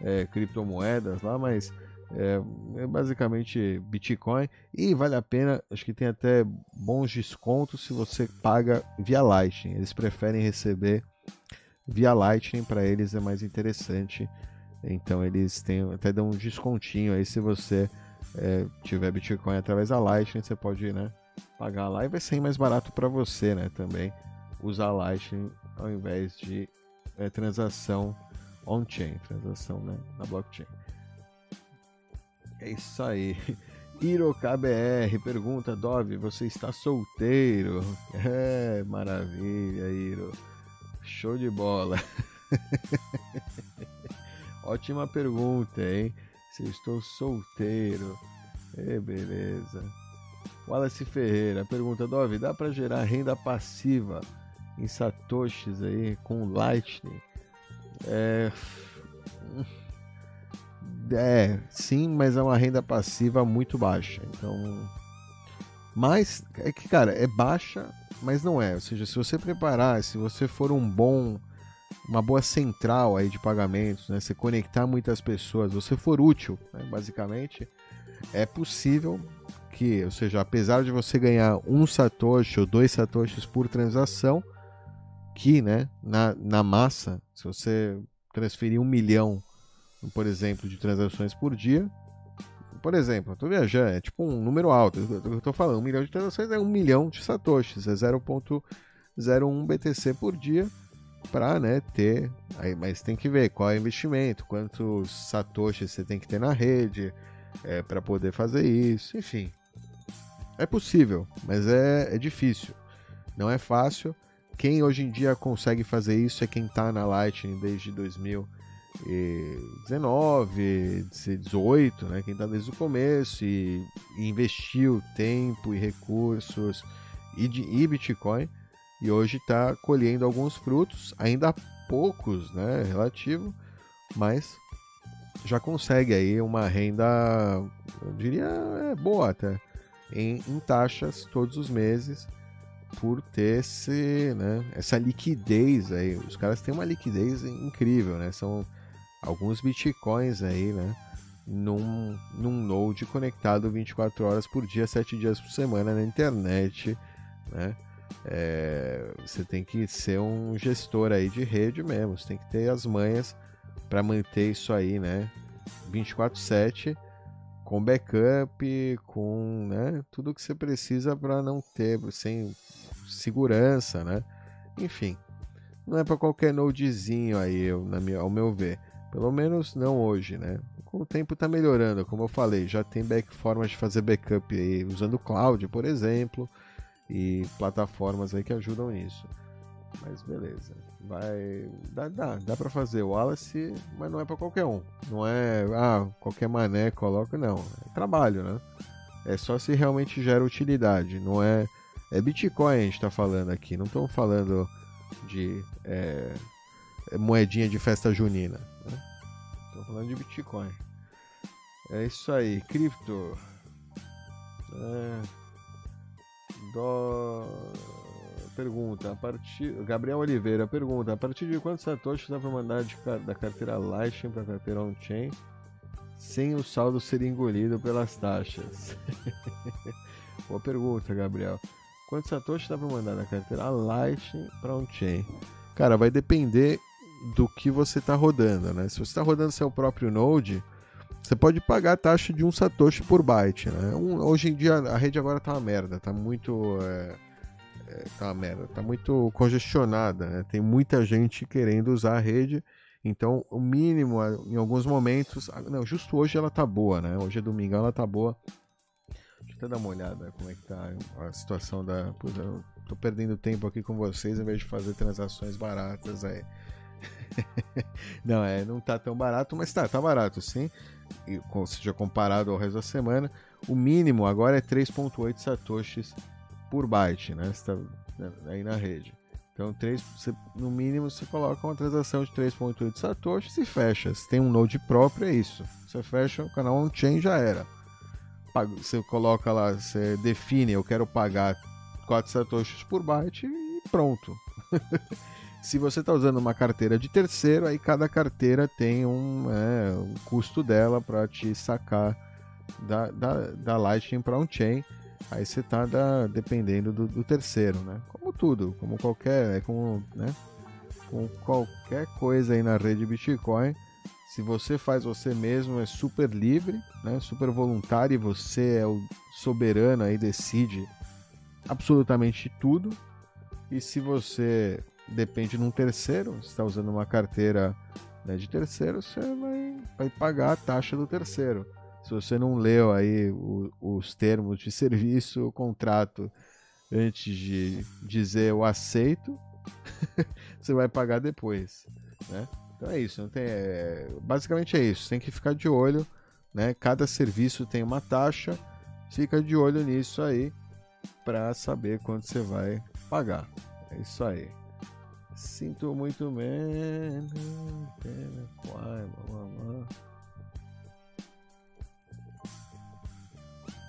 é, criptomoedas lá, mas é, é, basicamente Bitcoin e vale a pena. Acho que tem até bons descontos se você paga via Lightning. Eles preferem receber via Lightning, para eles é mais interessante. Então eles têm até dão um descontinho aí se você é, tiver Bitcoin através da Lightning, você pode né, pagar lá e vai ser mais barato para você né, também usar Lightning ao invés de é, transação on-chain, transação né, na blockchain. É isso aí. IroKBR pergunta: Dove, você está solteiro? É, maravilha, Iro. Show de bola. Ótima pergunta, hein? Se estou solteiro. É, beleza. Wallace Ferreira pergunta: Dove, dá para gerar renda passiva em satoshis aí com Lightning? É. É, sim, mas é uma renda passiva muito baixa. Então. Mas é que, cara, é baixa, mas não é. Ou seja, se você preparar, se você for um bom uma boa central aí de pagamentos, né? Você conectar muitas pessoas, você for útil, né? basicamente, é possível que, ou seja, apesar de você ganhar um satoshi ou dois satoshis por transação, que, né, na, na massa, se você transferir um milhão, por exemplo, de transações por dia, por exemplo, eu tô viajando, é tipo um número alto, eu tô falando, um milhão de transações é um milhão de satoshis, é 0.01 BTC por dia, para né, ter. Aí, mas tem que ver qual é o investimento, quantos satoshis você tem que ter na rede é, para poder fazer isso, enfim. É possível, mas é, é difícil. Não é fácil. Quem hoje em dia consegue fazer isso é quem está na Lightning desde 2019, 2018, né? Quem está desde o começo e, e investiu tempo e recursos e, de, e Bitcoin e hoje está colhendo alguns frutos, ainda poucos, né, relativo, mas já consegue aí uma renda, eu diria, é boa até, em, em taxas todos os meses por ter esse, né, essa liquidez aí. Os caras têm uma liquidez incrível, né? São alguns bitcoins aí, né? Num, num node conectado 24 horas por dia, 7 dias por semana na internet, né? É, você tem que ser um gestor aí de rede mesmo, você tem que ter as manhas para manter isso aí, né? 24/7 com backup, com né, tudo que você precisa para não ter sem segurança, né? Enfim, não é para qualquer nodezinho aí, eu, na minha, ao meu ver. Pelo menos não hoje, né? Com o tempo está melhorando, como eu falei, já tem back, formas de fazer backup aí usando o cloud, por exemplo e plataformas aí que ajudam nisso. Mas beleza. Vai. Dá, dá, dá pra fazer o Wallace, mas não é para qualquer um. Não é. Ah, qualquer mané coloca, não. É trabalho, né? É só se realmente gera utilidade. Não é. É Bitcoin a gente tá falando aqui. Não estamos falando de é, é, moedinha de festa junina. Né? Estamos falando de Bitcoin. É isso aí. Cripto. É, do... pergunta, a partir, Gabriel Oliveira pergunta, a partir de quantos satoshis dá para mandar de, da carteira Lightning para carteira on-chain sem o saldo ser engolido pelas taxas? Boa pergunta, Gabriel. Quantos satoshis dá para mandar da carteira Lightning para on-chain? Cara, vai depender do que você está rodando, né? Se você está rodando seu próprio Node, você pode pagar a taxa de um satoshi por byte, né? Um, hoje em dia a rede agora tá uma merda, tá muito é, é, tá uma merda, tá muito congestionada, né? Tem muita gente querendo usar a rede, então o mínimo em alguns momentos, não, justo hoje ela tá boa, né? Hoje é domingo, ela tá boa. Deixa eu até dar uma olhada como é que tá a situação da, Pô, eu tô perdendo tempo aqui com vocês em vez de fazer transações baratas aí. não, é, não tá tão barato, mas tá, tá barato sim. Seja comparado ao resto da semana, o mínimo agora é 3.8 satoshis por byte, né? Está né, aí na rede. Então, 3, você, no mínimo, você coloca uma transação de 3.8 satoshis e fecha. Se tem um node próprio, é isso. Você fecha o canal on-chain, já era. Você coloca lá, você define, eu quero pagar 4 satoshis por byte e pronto. Se você está usando uma carteira de terceiro, aí cada carteira tem um, é, um custo dela para te sacar da, da, da Lightning para on-chain. Aí você está dependendo do, do, terceiro, né? Como tudo, como qualquer, é né? Com qualquer coisa aí na rede Bitcoin, se você faz você mesmo é super livre, né? Super voluntário e você é o soberano aí decide absolutamente tudo. E se você depende de um terceiro, você está usando uma carteira né, de terceiro, você vai, vai pagar a taxa do terceiro. Se você não leu aí o, os termos de serviço, o contrato, antes de dizer eu aceito, você vai pagar depois, né? Então é isso, não tem, é, basicamente é isso, tem que ficar de olho, né? Cada serviço tem uma taxa, fica de olho nisso aí para saber quanto você vai pagar. É isso aí. Sinto muito menos.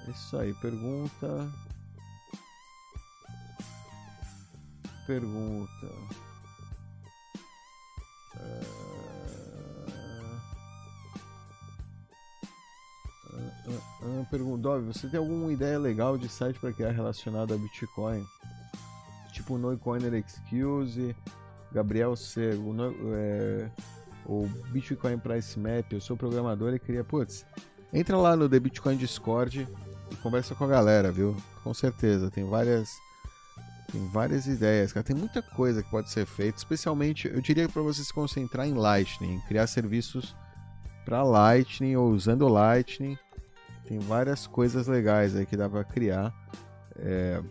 É isso aí, pergunta. Pergunta. Uh... Uh, uh, pergunta, você tem alguma ideia legal de site para criar relacionado a Bitcoin? Tipo No Coiner Excuse, Gabriel Cego, é, o Bitcoin Price Map, eu sou programador e queria, putz, entra lá no The Bitcoin Discord e conversa com a galera, viu? Com certeza, tem várias tem várias ideias, cara. Tem muita coisa que pode ser feita, especialmente eu diria para você se concentrar em Lightning, criar serviços para Lightning ou usando Lightning. Tem várias coisas legais aí que dá para criar. É,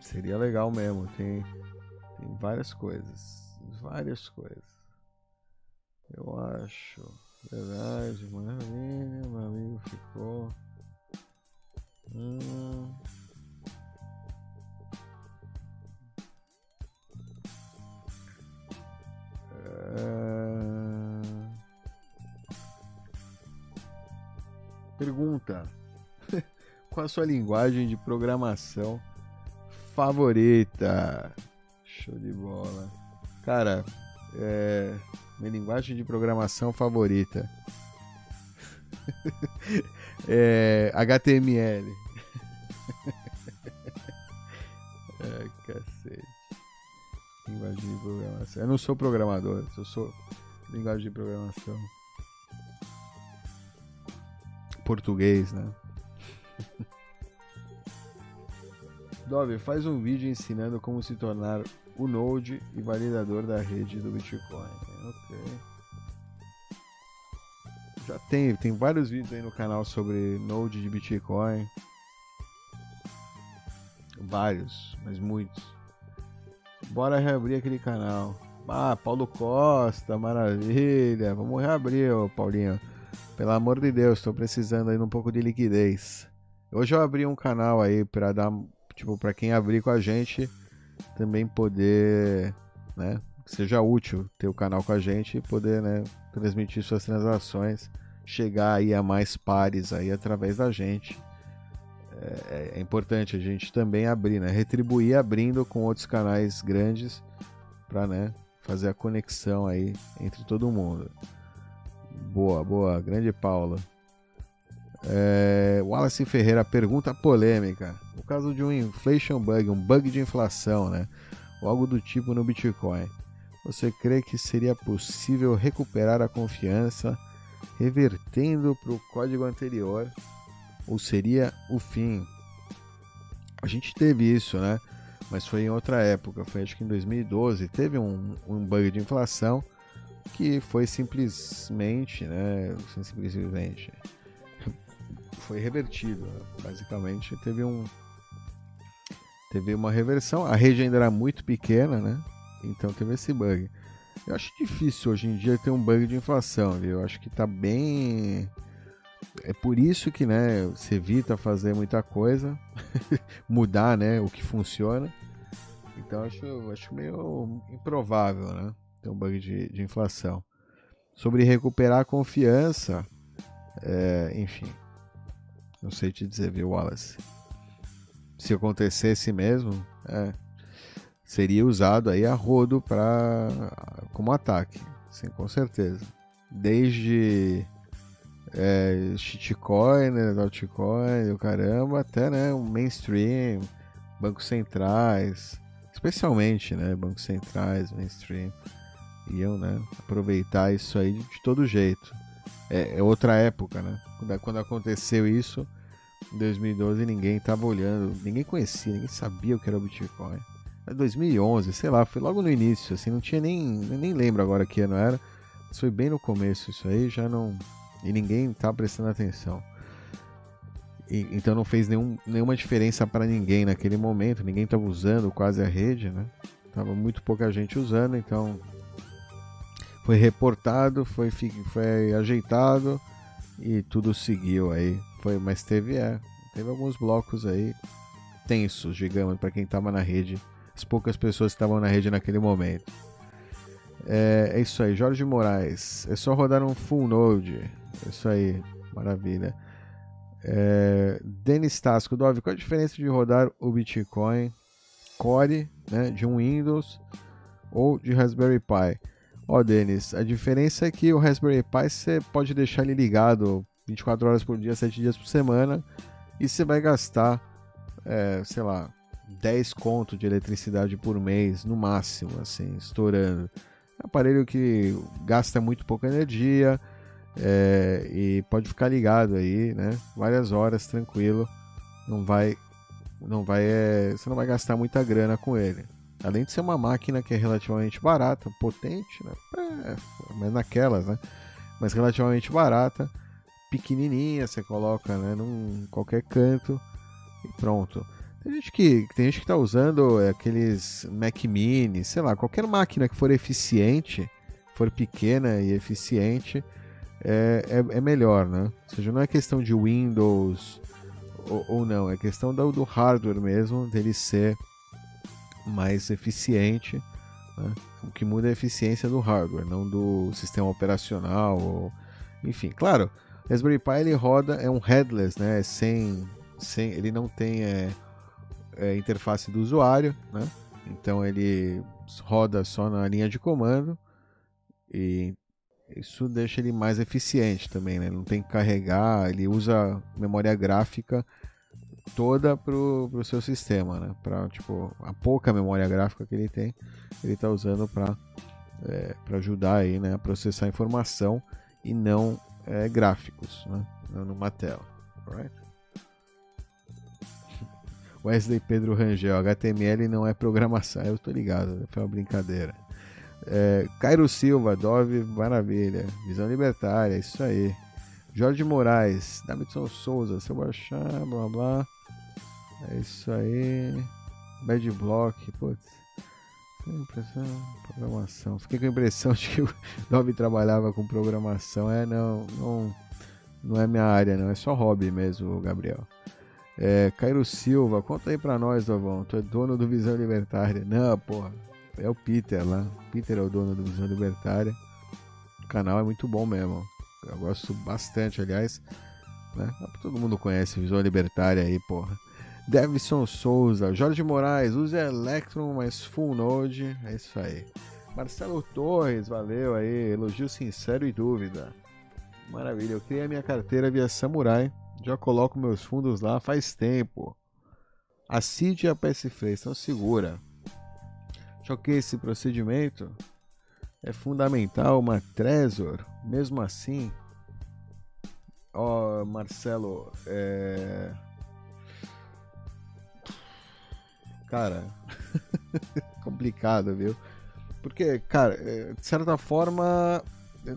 seria legal mesmo. Tem tem várias coisas. Várias coisas. Eu acho. Verdade, maravilha. Meu amigo ficou. Hum. É... Pergunta: Qual a sua linguagem de programação favorita? Show de bola. Cara, é. Minha linguagem de programação favorita. é, HTML. é, cacete. Linguagem de programação. Eu não sou programador, eu sou linguagem de programação. Português, né? Dove, faz um vídeo ensinando como se tornar o Node e validador da rede do Bitcoin. Ok. Já tem, tem vários vídeos aí no canal sobre Node de Bitcoin. Vários, mas muitos. Bora reabrir aquele canal. Ah, Paulo Costa, maravilha. Vamos reabrir, Paulinho. Pelo amor de Deus, estou precisando aí de um pouco de liquidez. Hoje eu abri um canal aí para dar, tipo, para quem abrir com a gente também poder, né, seja útil ter o canal com a gente e poder, né, transmitir suas transações, chegar aí a mais pares aí através da gente. é, é, importante a gente também abrir, né? Retribuir abrindo com outros canais grandes para né, fazer a conexão aí entre todo mundo. Boa, boa, grande Paula. É, Wallace Ferreira, pergunta polêmica. No caso de um inflation bug, um bug de inflação, né? Ou algo do tipo no Bitcoin, você crê que seria possível recuperar a confiança revertendo para o código anterior? Ou seria o fim? A gente teve isso, né? Mas foi em outra época, foi acho que em 2012. Teve um, um bug de inflação que foi simplesmente, né? Simplesmente foi revertido. Né? Basicamente, teve um teve uma reversão. A rede ainda era muito pequena, né? Então teve esse bug. Eu acho difícil hoje em dia ter um bug de inflação, viu? Eu acho que tá bem. É por isso que, né, você evita fazer muita coisa, mudar, né, o que funciona. Então acho, acho meio improvável, né, ter um bug de, de inflação. Sobre recuperar a confiança, é, enfim, não sei te dizer, viu, Wallace? Se acontecesse mesmo, é, seria usado aí a rodo para como ataque, sim, com certeza. Desde é, shitcoin, né, altcoin, o caramba, até né, o mainstream, bancos centrais, especialmente, né, bancos centrais, mainstream, iam, né, aproveitar isso aí de todo jeito é, é outra época, né? Quando, aconteceu isso, em 2012, ninguém estava olhando, ninguém conhecia, ninguém sabia o que era o Bitcoin. Mas 2011, sei lá, foi logo no início, assim, não tinha nem, nem lembro agora que ano era, mas foi bem no começo isso aí, já não, e ninguém estava prestando atenção. E, então não fez nenhum, nenhuma diferença para ninguém naquele momento, ninguém estava usando quase a rede, né? Tava muito pouca gente usando, então foi reportado, foi, foi ajeitado e tudo seguiu aí. Foi, mas teve, é, teve alguns blocos aí tensos, digamos, para quem estava na rede, as poucas pessoas que estavam na rede naquele momento. É, é, isso aí, Jorge Moraes. É só rodar um full node. É isso aí, maravilha. É, Denis Tasco, Dove, qual a diferença de rodar o Bitcoin Core né, de um Windows ou de Raspberry Pi? Ó, Denis, a diferença é que o Raspberry Pi você pode deixar ele ligado 24 horas por dia, 7 dias por semana, e você vai gastar, é, sei lá, 10 conto de eletricidade por mês, no máximo, assim, estourando. É um aparelho que gasta muito pouca energia é, e pode ficar ligado aí, né? Várias horas, tranquilo. Não vai, não vai, é, você não vai gastar muita grana com ele. Além de ser uma máquina que é relativamente barata, potente, né? É, mas naquelas, né? Mas relativamente barata, pequenininha, você coloca, né, num qualquer canto e pronto. Tem gente que tem gente que está usando aqueles Mac Mini, sei lá, qualquer máquina que for eficiente, for pequena e eficiente, é, é, é melhor, né? Ou seja, não é questão de Windows ou, ou não, é questão do, do hardware mesmo, dele ser mais eficiente. Né? O que muda é a eficiência do hardware, não do sistema operacional. Ou... Enfim, claro, Raspberry Pi ele roda, é um headless, né? sem, sem, ele não tem é, é, interface do usuário, né? então ele roda só na linha de comando e isso deixa ele mais eficiente também, né? Não tem que carregar, ele usa memória gráfica toda pro, pro seu sistema, né? Para tipo a pouca memória gráfica que ele tem, ele está usando para é, para ajudar aí, né, a processar informação e não é, gráficos, né? Numa tela, right? Wesley Pedro Rangel, HTML não é programação, eu tô ligado, foi uma brincadeira. É, Cairo Silva, Dove, maravilha. Visão libertária, isso aí. Jorge Moraes, Davidson Souza, seu baixar, blá blá. É isso aí. Bad Block, putz. Impressão, programação. Fiquei com a impressão de que o Dove trabalhava com programação. É, não, não, não é minha área, não. É só hobby mesmo, Gabriel. É, Cairo Silva, conta aí pra nós, Dovão. Tu é dono do Visão Libertária. Não, porra. É o Peter lá. Peter é o dono do Visão Libertária. O canal é muito bom mesmo. Eu gosto bastante, aliás. né? Todo mundo conhece Visão Libertária aí, porra. Davison Souza, Jorge Moraes, use Electron, mas Full Node, é isso aí. Marcelo Torres, valeu aí, elogio sincero e dúvida. Maravilha, eu criei a minha carteira via Samurai, já coloco meus fundos lá faz tempo. A CID e a PS3 estão segura. Que esse procedimento é fundamental, uma Trezor, mesmo assim. Ó, oh, Marcelo, é Cara, complicado, viu? Porque, cara, é, de certa forma,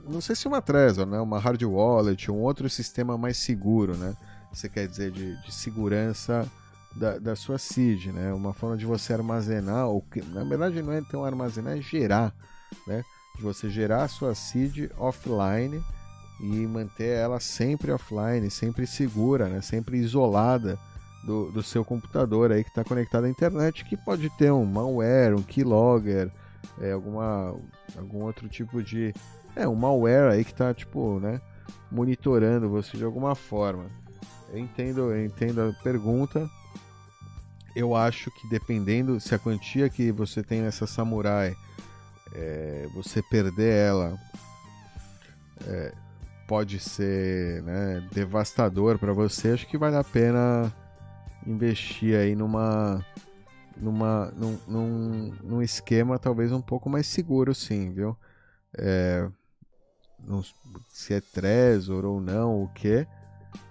não sei se uma Trezor, né? Uma hard wallet, um outro sistema mais seguro, né? Você quer dizer de, de segurança da, da sua seed, né? Uma forma de você armazenar, ou que, na verdade não é então armazenar, é gerar, né? De você gerar a sua seed offline e manter ela sempre offline, sempre segura, né? Sempre isolada do, do seu computador aí que está conectado à internet, que pode ter um malware, um keylogger, é, alguma, algum outro tipo de. É, um malware aí que está, tipo, né, monitorando você de alguma forma. Eu entendo, eu entendo a pergunta. Eu acho que dependendo se a quantia que você tem nessa Samurai, é, você perder ela, é, pode ser né, devastador para você. Acho que vale a pena investir aí numa numa num, num, num esquema talvez um pouco mais seguro sim, viu? É, não, se é Trezor ou não, o que,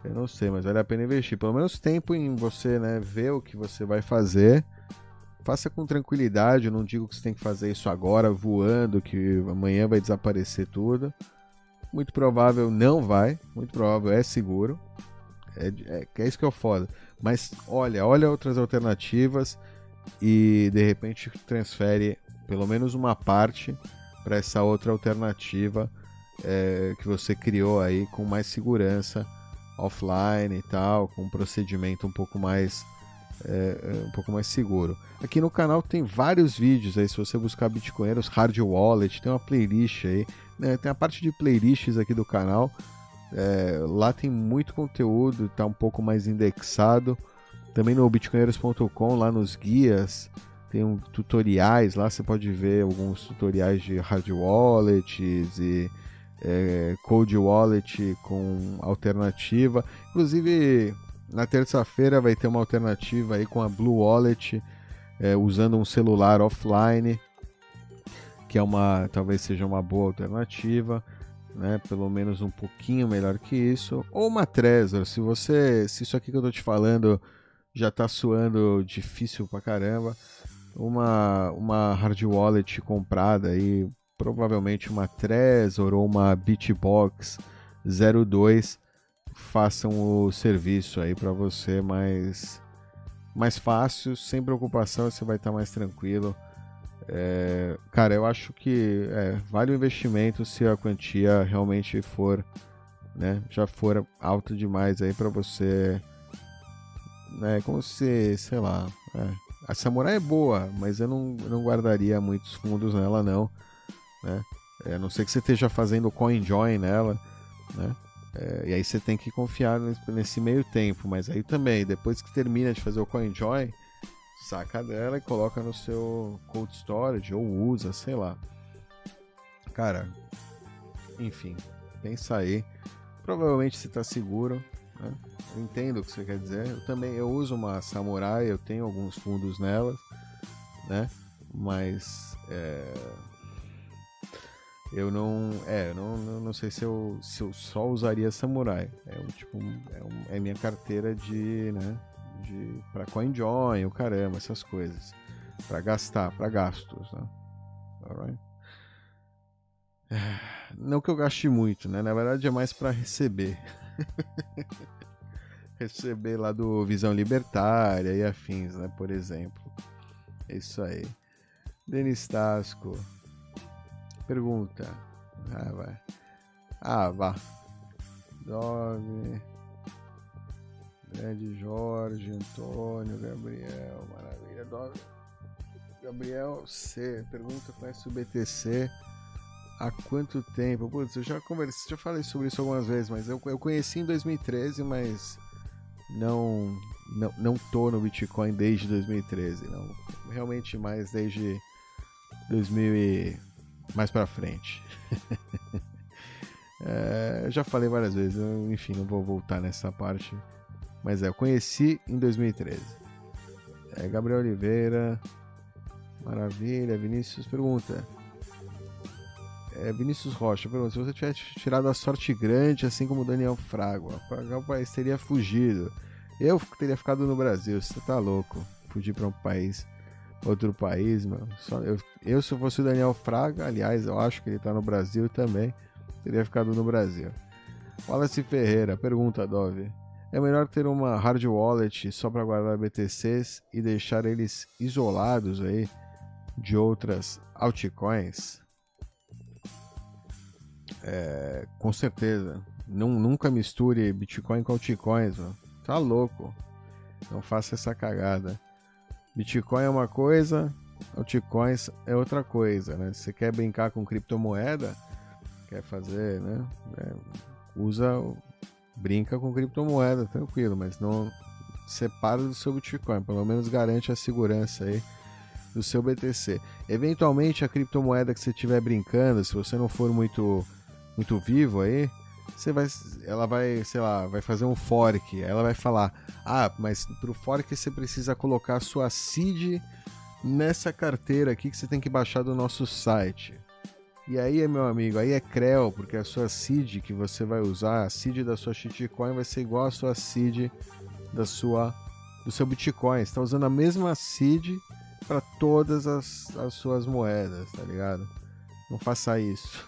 eu não sei, mas vale a pena investir. Pelo menos tempo em você, né, ver o que você vai fazer. Faça com tranquilidade, eu não digo que você tem que fazer isso agora, voando, que amanhã vai desaparecer tudo. Muito provável não vai, muito provável é seguro. É, é, é isso que é o foda. Mas olha, olha outras alternativas e de repente transfere pelo menos uma parte para essa outra alternativa é, que você criou aí com mais segurança offline e tal, com um procedimento um pouco mais é, é um pouco mais seguro. Aqui no canal tem vários vídeos aí, se você buscar Bitcoinheiros Hard Wallet, tem uma playlist aí, né? tem a parte de playlists aqui do canal é, lá tem muito conteúdo, está um pouco mais indexado. Também no bitcoinheiros.com, lá nos guias, tem um, tutoriais. Lá você pode ver alguns tutoriais de hard wallets e é, cold wallet com alternativa. Inclusive, na terça-feira vai ter uma alternativa aí com a Blue Wallet, é, usando um celular offline, que é uma, talvez seja uma boa alternativa né? Pelo menos um pouquinho melhor que isso. Ou uma Trezor, se você, se isso aqui que eu tô te falando já tá suando difícil pra caramba, uma uma hard wallet comprada aí, provavelmente uma Trezor ou uma Bitbox 02 façam o serviço aí para você mais mais fácil, sem preocupação, você vai estar tá mais tranquilo. É, cara, eu acho que é, vale o investimento se a quantia realmente for, né, já for alta demais aí para você, né, como se, sei lá, é, a Samurai é boa, mas eu não, não guardaria muitos fundos nela não, né, é, a não ser que você esteja fazendo coin join nela, né, é, e aí você tem que confiar nesse, meio tempo, mas aí também, depois que termina de fazer o coin join, saca dela e coloca no seu cold storage ou usa, sei lá. Cara, enfim, pensa aí. Provavelmente você está seguro, né? Eu entendo o que você quer dizer. Eu também eu uso uma Samurai, eu tenho alguns fundos nelas, né? Mas é... eu não, é, eu não, não sei se eu, se eu só usaria Samurai. É tipo, é, um, é minha carteira de, né? De para CoinJoin, o caramba, essas coisas, para gastar, para gastos, né? Alright? Não que eu gaste muito, né? Na verdade é mais para receber. receber lá do Visão Libertária e afins, né? Por exemplo. É isso aí. Denis Tasco. Pergunta. Ah, vai. Ah, vá. Dove. Grande Jorge, Antônio, Gabriel, maravilha. Gabriel C. Pergunta: conhece o BTC? há quanto tempo? Putz, eu já conversei, já falei sobre isso algumas vezes, mas eu, eu conheci em 2013, mas não, não, não tô no Bitcoin desde 2013, não. Realmente mais desde 2000 e mais para frente. é, já falei várias vezes, eu, enfim, não vou voltar nessa parte. Mas é, eu conheci em 2013. É, Gabriel Oliveira, maravilha. Vinícius pergunta. É, Vinícius Rocha pergunta: se você tivesse tirado a sorte grande, assim como o Daniel Fraga, o país teria fugido. Eu teria ficado no Brasil, você tá louco. Fugir para um país, outro país, mano. Só eu, eu, se eu fosse o Daniel Fraga, aliás, eu acho que ele tá no Brasil também, teria ficado no Brasil. Wallace Ferreira pergunta, Dove. É melhor ter uma hard wallet só para guardar BTCs e deixar eles isolados aí de outras altcoins? É, com certeza. Não, nunca misture Bitcoin com altcoins, mano. Tá louco. Não faça essa cagada. Bitcoin é uma coisa, altcoins é outra coisa, né? Se você quer brincar com criptomoeda, quer fazer, né? É, usa brinca com criptomoeda, tranquilo, mas não separa do seu Bitcoin, pelo menos garante a segurança aí do seu BTC. Eventualmente a criptomoeda que você estiver brincando, se você não for muito muito vivo aí, você vai ela vai, sei lá, vai fazer um fork, ela vai falar: "Ah, mas pro fork você precisa colocar a sua seed nessa carteira aqui que você tem que baixar do nosso site". E aí, meu amigo, aí é CREL, porque a sua seed que você vai usar, a seed da sua shitcoin vai ser igual a sua seed da sua do seu Bitcoin. Você está usando a mesma seed para todas as, as suas moedas, tá ligado? Não faça isso.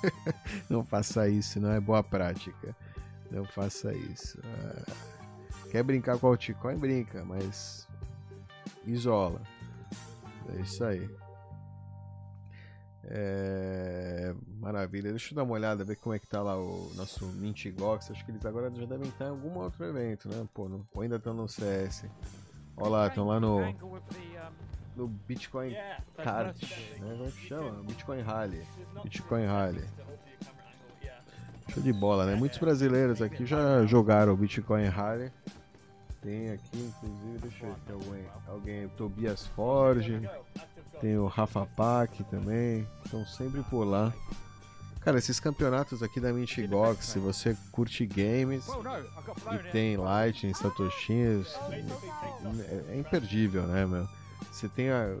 não faça isso, não é boa prática. Não faça isso. Ah, quer brincar com o altcoin? Brinca, mas isola. É isso aí. É... Maravilha. Deixa eu dar uma olhada, ver como é que tá lá o nosso Mint Gox. Acho que eles agora já devem estar em algum outro evento, né? Pô, não... ainda estão no CS. Olha lá, estão lá no. No Bitcoin Kart, né? Como é que chama? Bitcoin Rally. Bitcoin Rally. Show de bola, né? Muitos brasileiros aqui já jogaram Bitcoin Rally. Tem aqui, inclusive, deixa eu ver se tem alguém, alguém Tobias Forge, tem o Rafa Pack também, estão sempre por lá. Cara, esses campeonatos aqui da Mintigox, se você curte games e tem Lightning, Satoshinhos, é, imperdível, né, meu? Você tem a,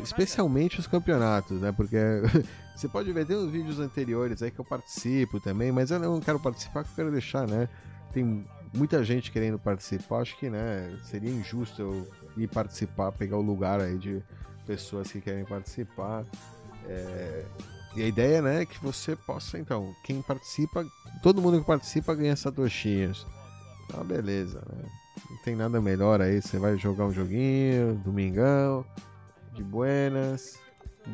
especialmente os campeonatos, né? Porque você pode ver, tem os vídeos anteriores aí que eu participo também, mas eu não quero participar, eu quero deixar, né? Tem muita gente querendo participar, acho que, né, seria injusto eu ir participar, pegar o lugar aí de pessoas que querem participar. É... E a ideia, né, é que você possa, então, quem participa, todo mundo que participa ganha satoshinhos. Então, beleza, né? Não tem nada melhor aí, você vai jogar um joguinho, domingão, de buenas,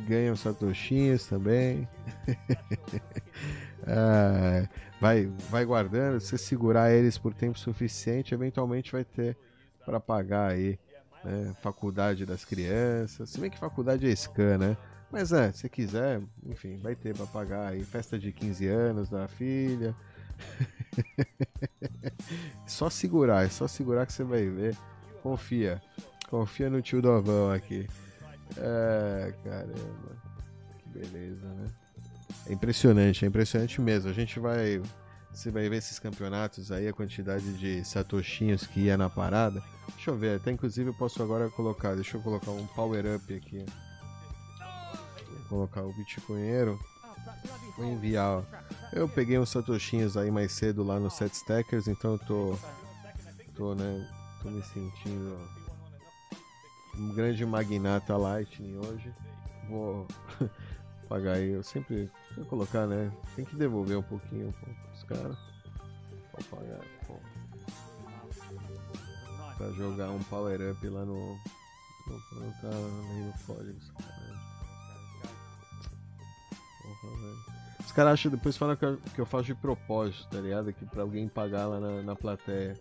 ganha os satoshinhos também. ah, vai, vai guardando, se segurar eles por tempo suficiente, eventualmente vai ter para pagar aí né? Faculdade das crianças. Se bem que faculdade é scan, né? Mas é, se quiser, enfim, vai ter para pagar aí. Festa de 15 anos da filha. só segurar, é só segurar que você vai ver. Confia. Confia no tio Dovão aqui. É, caramba. Que beleza, né? É impressionante, é impressionante mesmo. A gente vai. Você vai ver esses campeonatos aí, a quantidade de satoshinhos que ia na parada. Deixa eu ver, até inclusive eu posso agora colocar, deixa eu colocar um power up aqui. Vou colocar o bitcoinheiro. Vou enviar. Eu peguei uns satoshinhos aí mais cedo lá no Set Stackers, então eu tô tô, né, tô me sentindo um grande magnata Lightning hoje. Vou pagar aí, eu sempre vou colocar, né? Tem que devolver um pouquinho pros caras. Vou pagar, pô pra jogar um power up lá no. no tá código. Porra, velho. Os caras acham depois falam que eu, que eu faço de propósito, tá ligado? Que pra alguém pagar lá na, na plateia.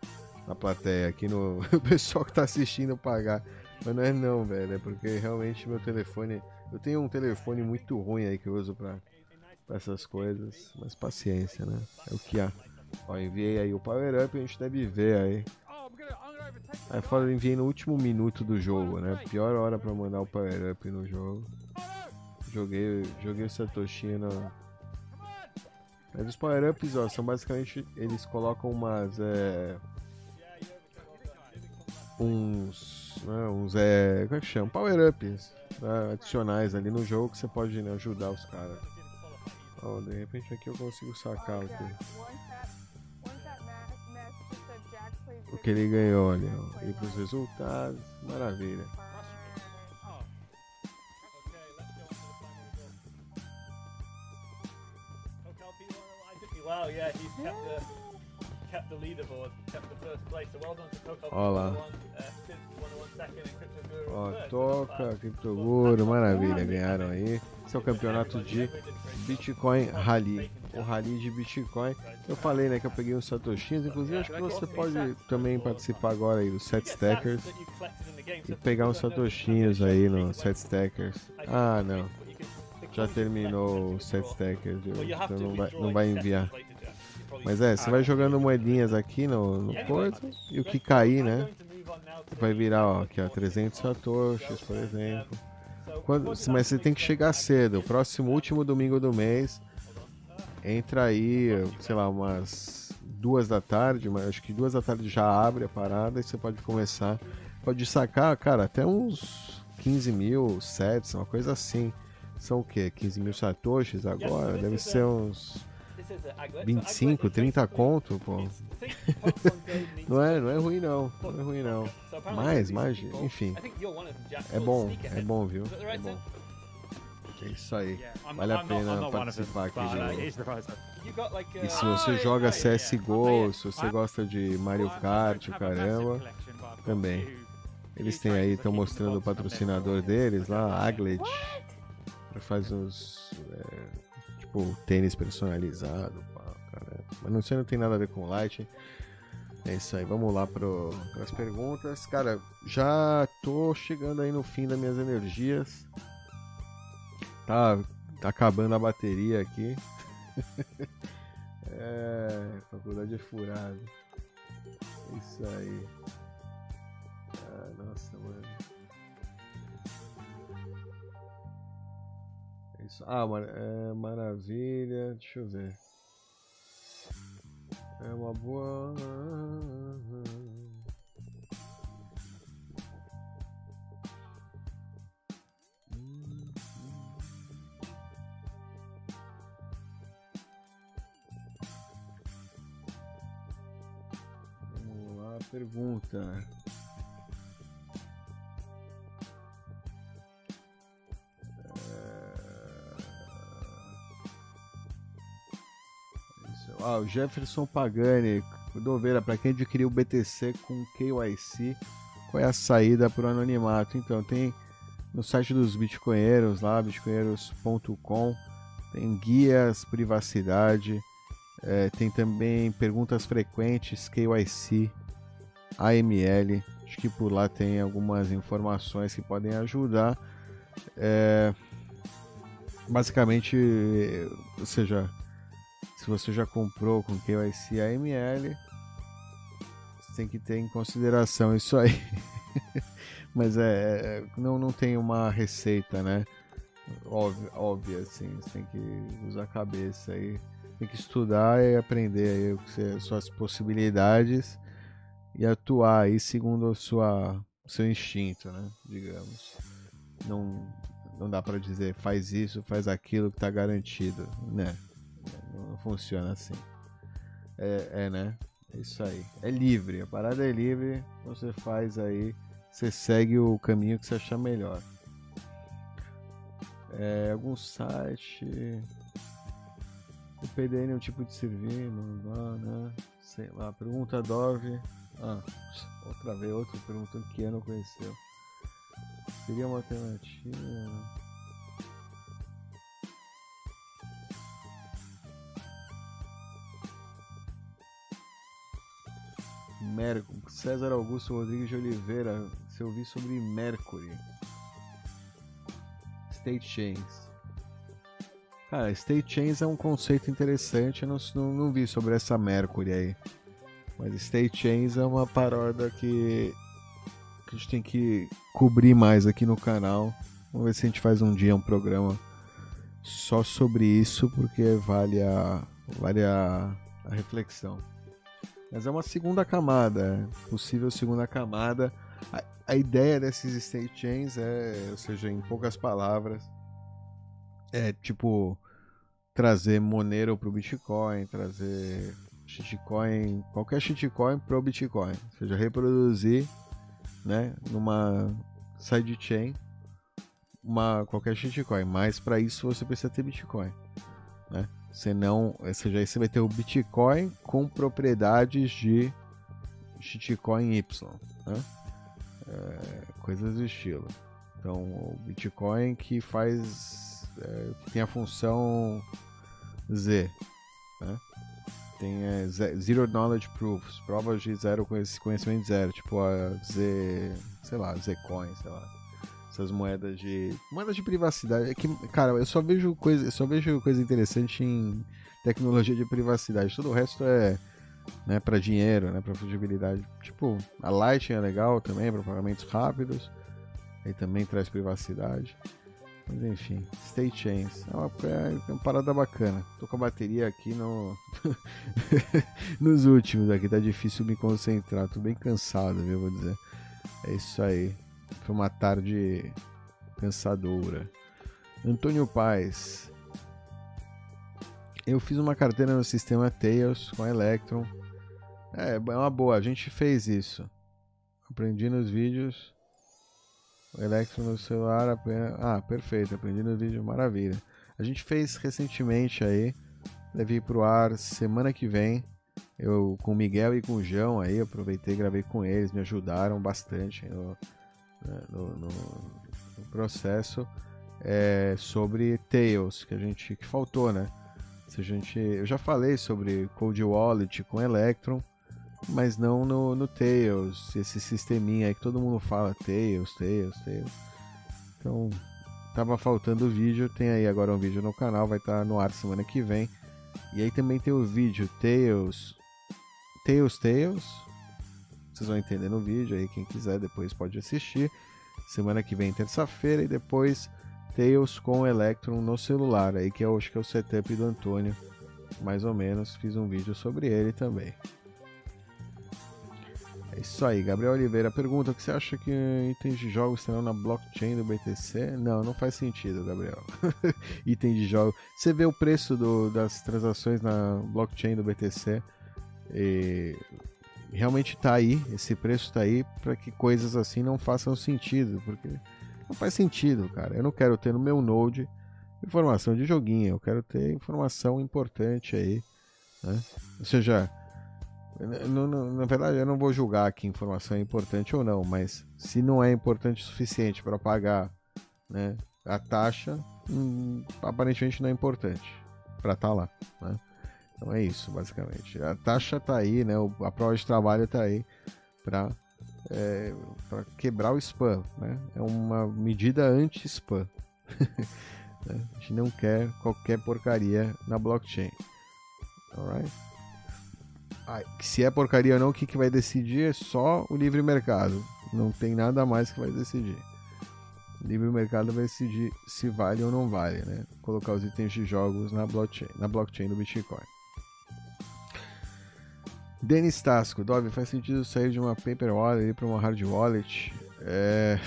Na plateia, aqui no. o pessoal que tá assistindo pagar. Mas não é não, velho. É porque realmente meu telefone. Eu tenho um telefone muito ruim aí que eu uso pra, essas coisas. Mas paciência, né? É o que há. Ó, enviei aí o Power Up, a gente deve ver aí. Aí fora eu enviei no último minuto do jogo, né? Pior hora pra mandar o Power Up no jogo. Joguei, joguei o Satoshinha na. Mas os Power Ups, ó, são basicamente. Eles colocam umas. É, uns. Né, uns. É, como é que chama? Power Ups né, adicionais ali no jogo que você pode né, ajudar os caras. Ó, de repente aqui eu consigo sacar o que ele ganhou ó. E pros resultados, maravilha. Wow, yeah, he's kept the kept the leaderboard, kept the first place. So well done to Coco. Olá. Ó, toca, Criptoguro, maravilha, ganharam aí. Esse é o campeonato de Bitcoin Rally. O Rally de Bitcoin. Eu falei, né, que eu peguei uns Satoshis. Inclusive, acho que você pode também participar agora aí dos Set Stackers. E pegar uns Satoshinhos aí no Set Stackers. Ah, não. Já terminou o Set Stackers, então não vai, não vai enviar. Mas é, você vai jogando moedinhas aqui no, no coisa e o que cair, né? Vai virar, ó, aqui ó, 300 satoshis, por exemplo. Quando, mas você tem que chegar cedo. O próximo último domingo do mês, entra aí, sei lá, umas duas da tarde, mas acho que duas da tarde já abre a parada e você pode começar. Pode sacar, cara, até uns 15 mil sets, uma coisa assim. São o quê? 15 mil satoshis agora? Deve ser uns 25, 30 conto, pô. Não é, não é ruim não. Não é ruim não. Mais, mais, enfim. É bom, é bom, viu? É bom. É isso aí. Vale a pena participar aqui de E se você joga CSGO, se você gosta de Mario Kart, caramba, também. Eles têm aí, estão mostrando o patrocinador deles lá, Aglet. Faz uns. É, tipo, tênis personalizado. Mas não sei, não tem nada a ver com Light. É isso aí, vamos lá para as perguntas. Cara, já tô chegando aí no fim das minhas energias. Tá, tá acabando a bateria aqui. é, faculdade é furada. É isso aí. Ah, nossa, mano. É isso. Ah, mar é, maravilha. Deixa eu ver. É uma boa. Vamos lá, pergunta. Ah, o Jefferson Pagani, Doveira, para quem adquiriu o BTC com KYC, qual é a saída para o anonimato? Então, tem no site dos bitcoinheiros lá, bitcoinheiros.com, tem guias, privacidade, é, tem também perguntas frequentes, KYC, AML, acho que por lá tem algumas informações que podem ajudar. É, basicamente, ou seja, se você já comprou com KYC AML, você tem que ter em consideração isso aí. Mas é, é, não, não tem uma receita, né? Óbvia, óbvia, assim. Você tem que usar a cabeça aí. Tem que estudar e aprender aí suas possibilidades e atuar aí segundo a sua, seu instinto, né? Digamos. Não, não dá para dizer faz isso, faz aquilo que tá garantido, né? Não funciona assim. É, é, né? É isso aí. É livre. A parada é livre. Você faz aí. Você segue o caminho que você achar melhor. É, algum site. O PDN é um tipo de serviço, né? Sei lá. Pergunta Dove. Ah, outra vez, outro perguntando que ano conheceu. Seria uma alternativa. Mercury. César Augusto Rodrigues de Oliveira. Se eu vi sobre Mercury. State Chains. Cara, State Chains é um conceito interessante, eu não, não, não vi sobre essa Mercury aí. Mas State Chains é uma paródia que, que a gente tem que cobrir mais aqui no canal. Vamos ver se a gente faz um dia um programa só sobre isso, porque vale a, vale a, a reflexão. Mas é uma segunda camada, é possível segunda camada. A, a ideia desses state chains é, ou seja, em poucas palavras, é tipo trazer Monero para o Bitcoin, trazer shitcoin, qualquer shitcoin para o Bitcoin, ou seja, reproduzir, né, numa sidechain uma qualquer shitcoin, mas para isso você precisa ter Bitcoin? Senão, ou seja, você vai ter o Bitcoin com propriedades de shitcoin Y, né? É, coisas do estilo. Então, o Bitcoin que faz é, tem a função Z, né? Tem é, Zero Knowledge Proofs, provas de zero conhecimento zero, tipo a Z, sei lá, Zcoin, sei lá essas moedas de moedas de privacidade. É que cara eu só vejo coisa eu só vejo coisa interessante em tecnologia de privacidade. Todo o resto é né para dinheiro né para fungibilidade. Tipo a Lightning é legal também para pagamentos rápidos. E também traz privacidade. Mas enfim State Chains. É uma, é uma parada bacana. Tô com a bateria aqui no nos últimos aqui. Tá difícil me concentrar. Tô bem cansado viu vou dizer. É isso aí foi uma tarde pensadora. Antônio Paz. Eu fiz uma carteira no sistema Tails com Electron. É, é uma boa, a gente fez isso. Aprendi nos vídeos. O Electron no celular. Ah, perfeito, aprendi nos vídeos, maravilha. A gente fez recentemente aí. Levei pro ar semana que vem. Eu com o Miguel e com o João aí, aproveitei gravei com eles, me ajudaram bastante. Eu né, no, no, no, processo é, sobre Tails, que a gente que faltou, né? Se a gente, eu já falei sobre Cold Wallet com Electron, mas não no, no Tails, esse sisteminha aí que todo mundo fala Tails, Tails, Tails. Então, tava faltando o vídeo, tem aí agora um vídeo no canal, vai estar tá no ar semana que vem. E aí também tem o vídeo Tails, Tails, Tails, vocês vão entender no vídeo aí, quem quiser depois pode assistir. Semana que vem, terça-feira, e depois Tails com Electron no celular, aí que eu acho que é o setup do Antônio, mais ou menos. Fiz um vídeo sobre ele também. É isso aí, Gabriel Oliveira pergunta: o que você acha que itens de jogos estarão na blockchain do BTC? Não, não faz sentido, Gabriel. Item de jogo. Você vê o preço do, das transações na blockchain do BTC e realmente está aí, esse preço está aí para que coisas assim não façam sentido, porque não faz sentido, cara. Eu não quero ter no meu Node informação de joguinho, eu quero ter informação importante aí, né? Ou seja, na verdade eu não vou julgar aqui informação é importante ou não, mas se não é importante o suficiente para pagar, né, a taxa, hum, aparentemente não é importante para estar tá lá, né? Então é isso, basicamente. A taxa tá aí, né? A prova de trabalho tá aí para é, para quebrar o spam, né? É uma medida anti-spam. Né? a gente não quer qualquer porcaria na blockchain. Alright? Se é porcaria ou não, o que, que vai decidir é só o livre mercado. Não tem nada mais que vai decidir. O livre mercado vai decidir se vale ou não vale, né? Colocar os itens de jogos na blockchain, na blockchain do Bitcoin. Denis Tasco, Dove, faz sentido sair de uma paper wallet para uma hard wallet? É...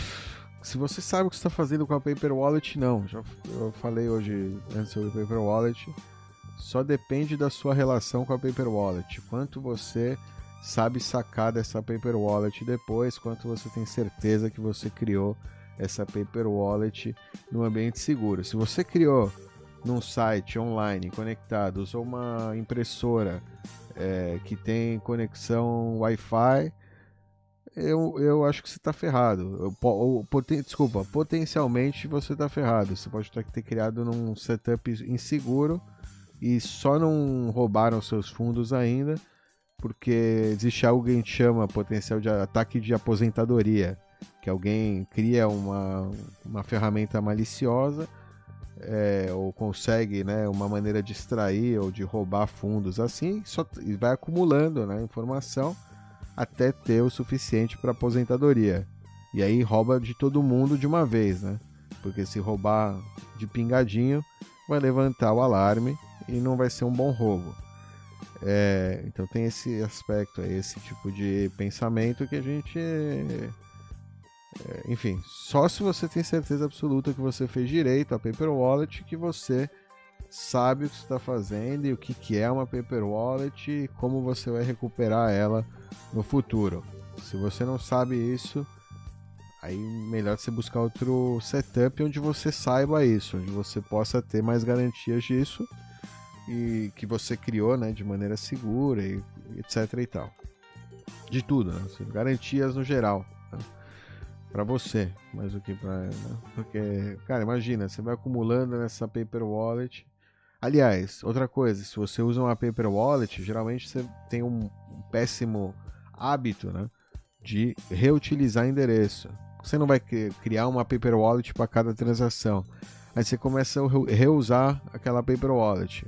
Se você sabe o que está fazendo com a paper wallet, não. Já eu falei hoje antes sobre paper wallet. Só depende da sua relação com a paper wallet. Quanto você sabe sacar dessa paper wallet depois, quanto você tem certeza que você criou essa paper wallet no ambiente seguro. Se você criou num site online conectado, usou uma impressora é, que tem conexão Wi-Fi, eu, eu acho que você está ferrado. Poten, desculpa, potencialmente você está ferrado. Você pode ter criado num setup inseguro e só não roubaram seus fundos ainda, porque existe algo que a gente chama potencial de ataque de aposentadoria, que alguém cria uma, uma ferramenta maliciosa é, ou consegue né, uma maneira de extrair ou de roubar fundos assim, só vai acumulando né, informação até ter o suficiente para aposentadoria. E aí rouba de todo mundo de uma vez, né? Porque se roubar de pingadinho, vai levantar o alarme e não vai ser um bom roubo. É, então tem esse aspecto, esse tipo de pensamento que a gente. É, enfim, só se você tem certeza absoluta que você fez direito a Paper Wallet, que você sabe o que está fazendo e o que, que é uma Paper Wallet e como você vai recuperar ela no futuro. Se você não sabe isso, aí melhor você buscar outro setup onde você saiba isso, onde você possa ter mais garantias disso e que você criou, né, de maneira segura e etc e tal. De tudo, né? Garantias no geral. Para você, mais do que para, né? porque, cara, imagina, você vai acumulando nessa paper wallet. Aliás, outra coisa, se você usa uma paper wallet, geralmente você tem um, um péssimo hábito, né, de reutilizar endereço. Você não vai criar uma paper wallet para cada transação. Aí você começa a reusar aquela paper wallet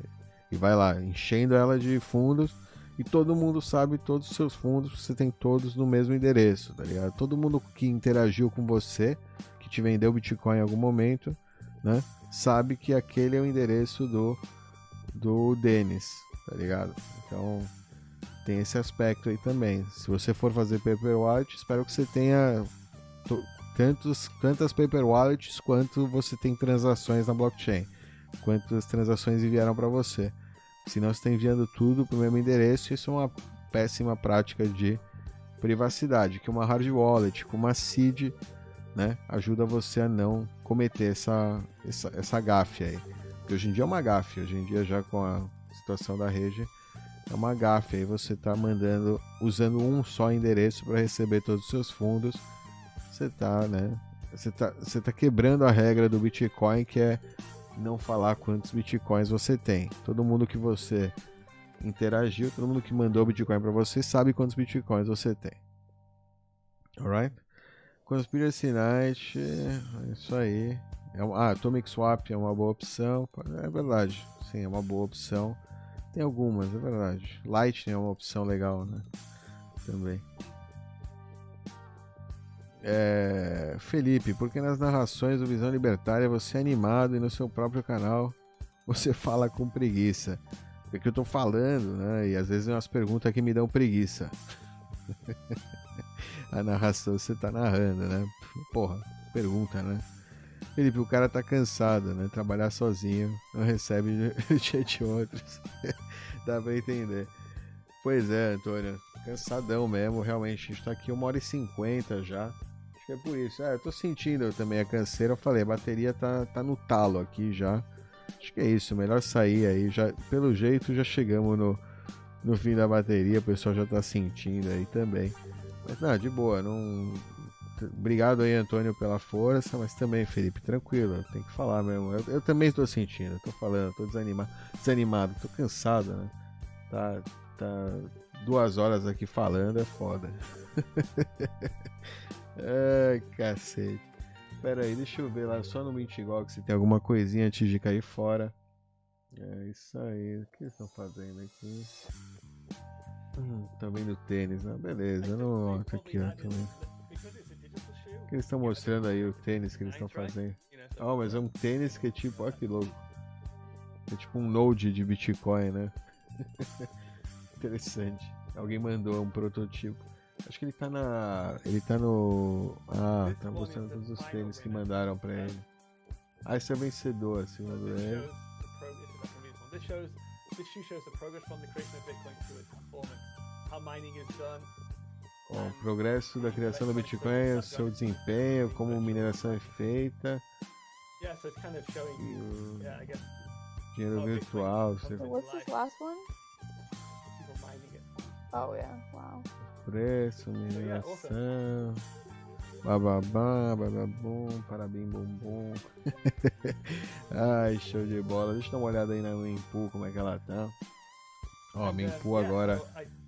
e vai lá enchendo ela de fundos e todo mundo sabe todos os seus fundos, você tem todos no mesmo endereço, tá ligado? Todo mundo que interagiu com você, que te vendeu Bitcoin em algum momento, né? Sabe que aquele é o endereço do do Denis, tá ligado? Então tem esse aspecto aí também. Se você for fazer paper wallet, espero que você tenha tantos, tantas paper wallets quanto você tem transações na blockchain, quantas transações enviaram para você. Senão você está enviando tudo para o mesmo endereço. Isso é uma péssima prática de privacidade. Que uma hard wallet, com uma seed, né, ajuda você a não cometer essa, essa, essa gafe aí. Porque hoje em dia é uma gafe. Hoje em dia, já com a situação da rede, é uma gafe. Aí você está mandando, usando um só endereço para receber todos os seus fundos. Você está, né? Você está você tá quebrando a regra do Bitcoin, que é não falar quantos bitcoins você tem. Todo mundo que você interagiu, todo mundo que mandou bitcoin para você sabe quantos bitcoins você tem. Alright? Conspiracy Night, é isso aí. É ah, Atomic Swap é uma boa opção. É verdade, sim, é uma boa opção. Tem algumas, é verdade. Lightning é uma opção legal, né? Também. É, Felipe, porque nas narrações do Visão Libertária você é animado e no seu próprio canal você fala com preguiça. É que eu tô falando, né? E às vezes umas perguntas que me dão preguiça. A narração você tá narrando, né? Porra, pergunta, né? Felipe, o cara tá cansado, né? Trabalhar sozinho, não recebe de outros. Dá pra entender. Pois é, Antônio. Cansadão mesmo, realmente. A gente tá aqui uma hora e cinquenta já. Acho que é por isso. É, eu tô sentindo também a canseira. Eu falei, a bateria tá, tá no talo aqui já. Acho que é isso. Melhor sair aí. Já, pelo jeito já chegamos no, no fim da bateria. O pessoal já tá sentindo aí também. Mas não, de boa. Não... Obrigado aí, Antônio, pela força. Mas também, Felipe, tranquilo. Tem que falar mesmo. Eu, eu também estou sentindo. Tô falando, tô desanimado. Desanimado. Tô cansado, né? Tá, tá duas horas aqui falando. É foda. Ai, cacete. Pera aí, deixa eu ver lá só no Mintigog se tem alguma coisinha antes de cair fora. É isso aí. O que eles estão fazendo aqui? Hum, tá vendo tênis, né? Beleza, não. Tá aqui, ó. Também. O que eles estão mostrando aí, o tênis que eles estão fazendo? Oh, mas é um tênis que é tipo, olha que louco. É tipo um node de Bitcoin, né? Interessante. Alguém mandou um protótipo. Acho que ele tá na. Ele tá no. Ah, tá mostrando todos os tênis que mandaram pra ele. Ah, esse é vencedor, acima do ele. o progresso da criação do Bitcoin, o seu desempenho, como mineração é feita. O dinheiro virtual. What's this last one? Oh yeah, wow preço, mineração. Bababá, bababum, parabéns, bumbum. Ai, show de bola. Deixa eu dar uma olhada aí na Mempool, como é que ela tá. Ó, Mempool agora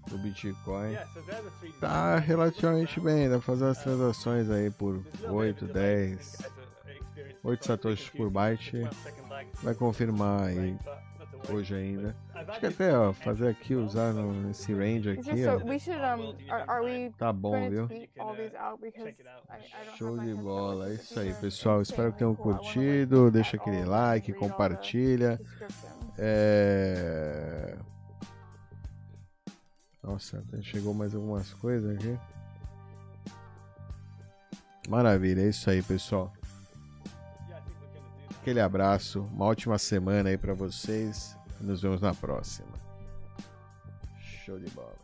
do Bitcoin. Tá relativamente bem, dá pra fazer as transações aí por 8, 10, 8 satoshis por byte. vai confirmar aí hoje ainda. Acho que até, ó, fazer aqui, usar no, nesse range aqui, ó. Tá bom, viu? Show de bola, é isso aí, pessoal. Espero que tenham curtido. Deixa aquele like, compartilha. É... Nossa, chegou mais algumas coisas aqui. Maravilha, é isso aí, pessoal. Aquele abraço, uma ótima semana aí pra vocês. Nos vemos na próxima. Show de bola.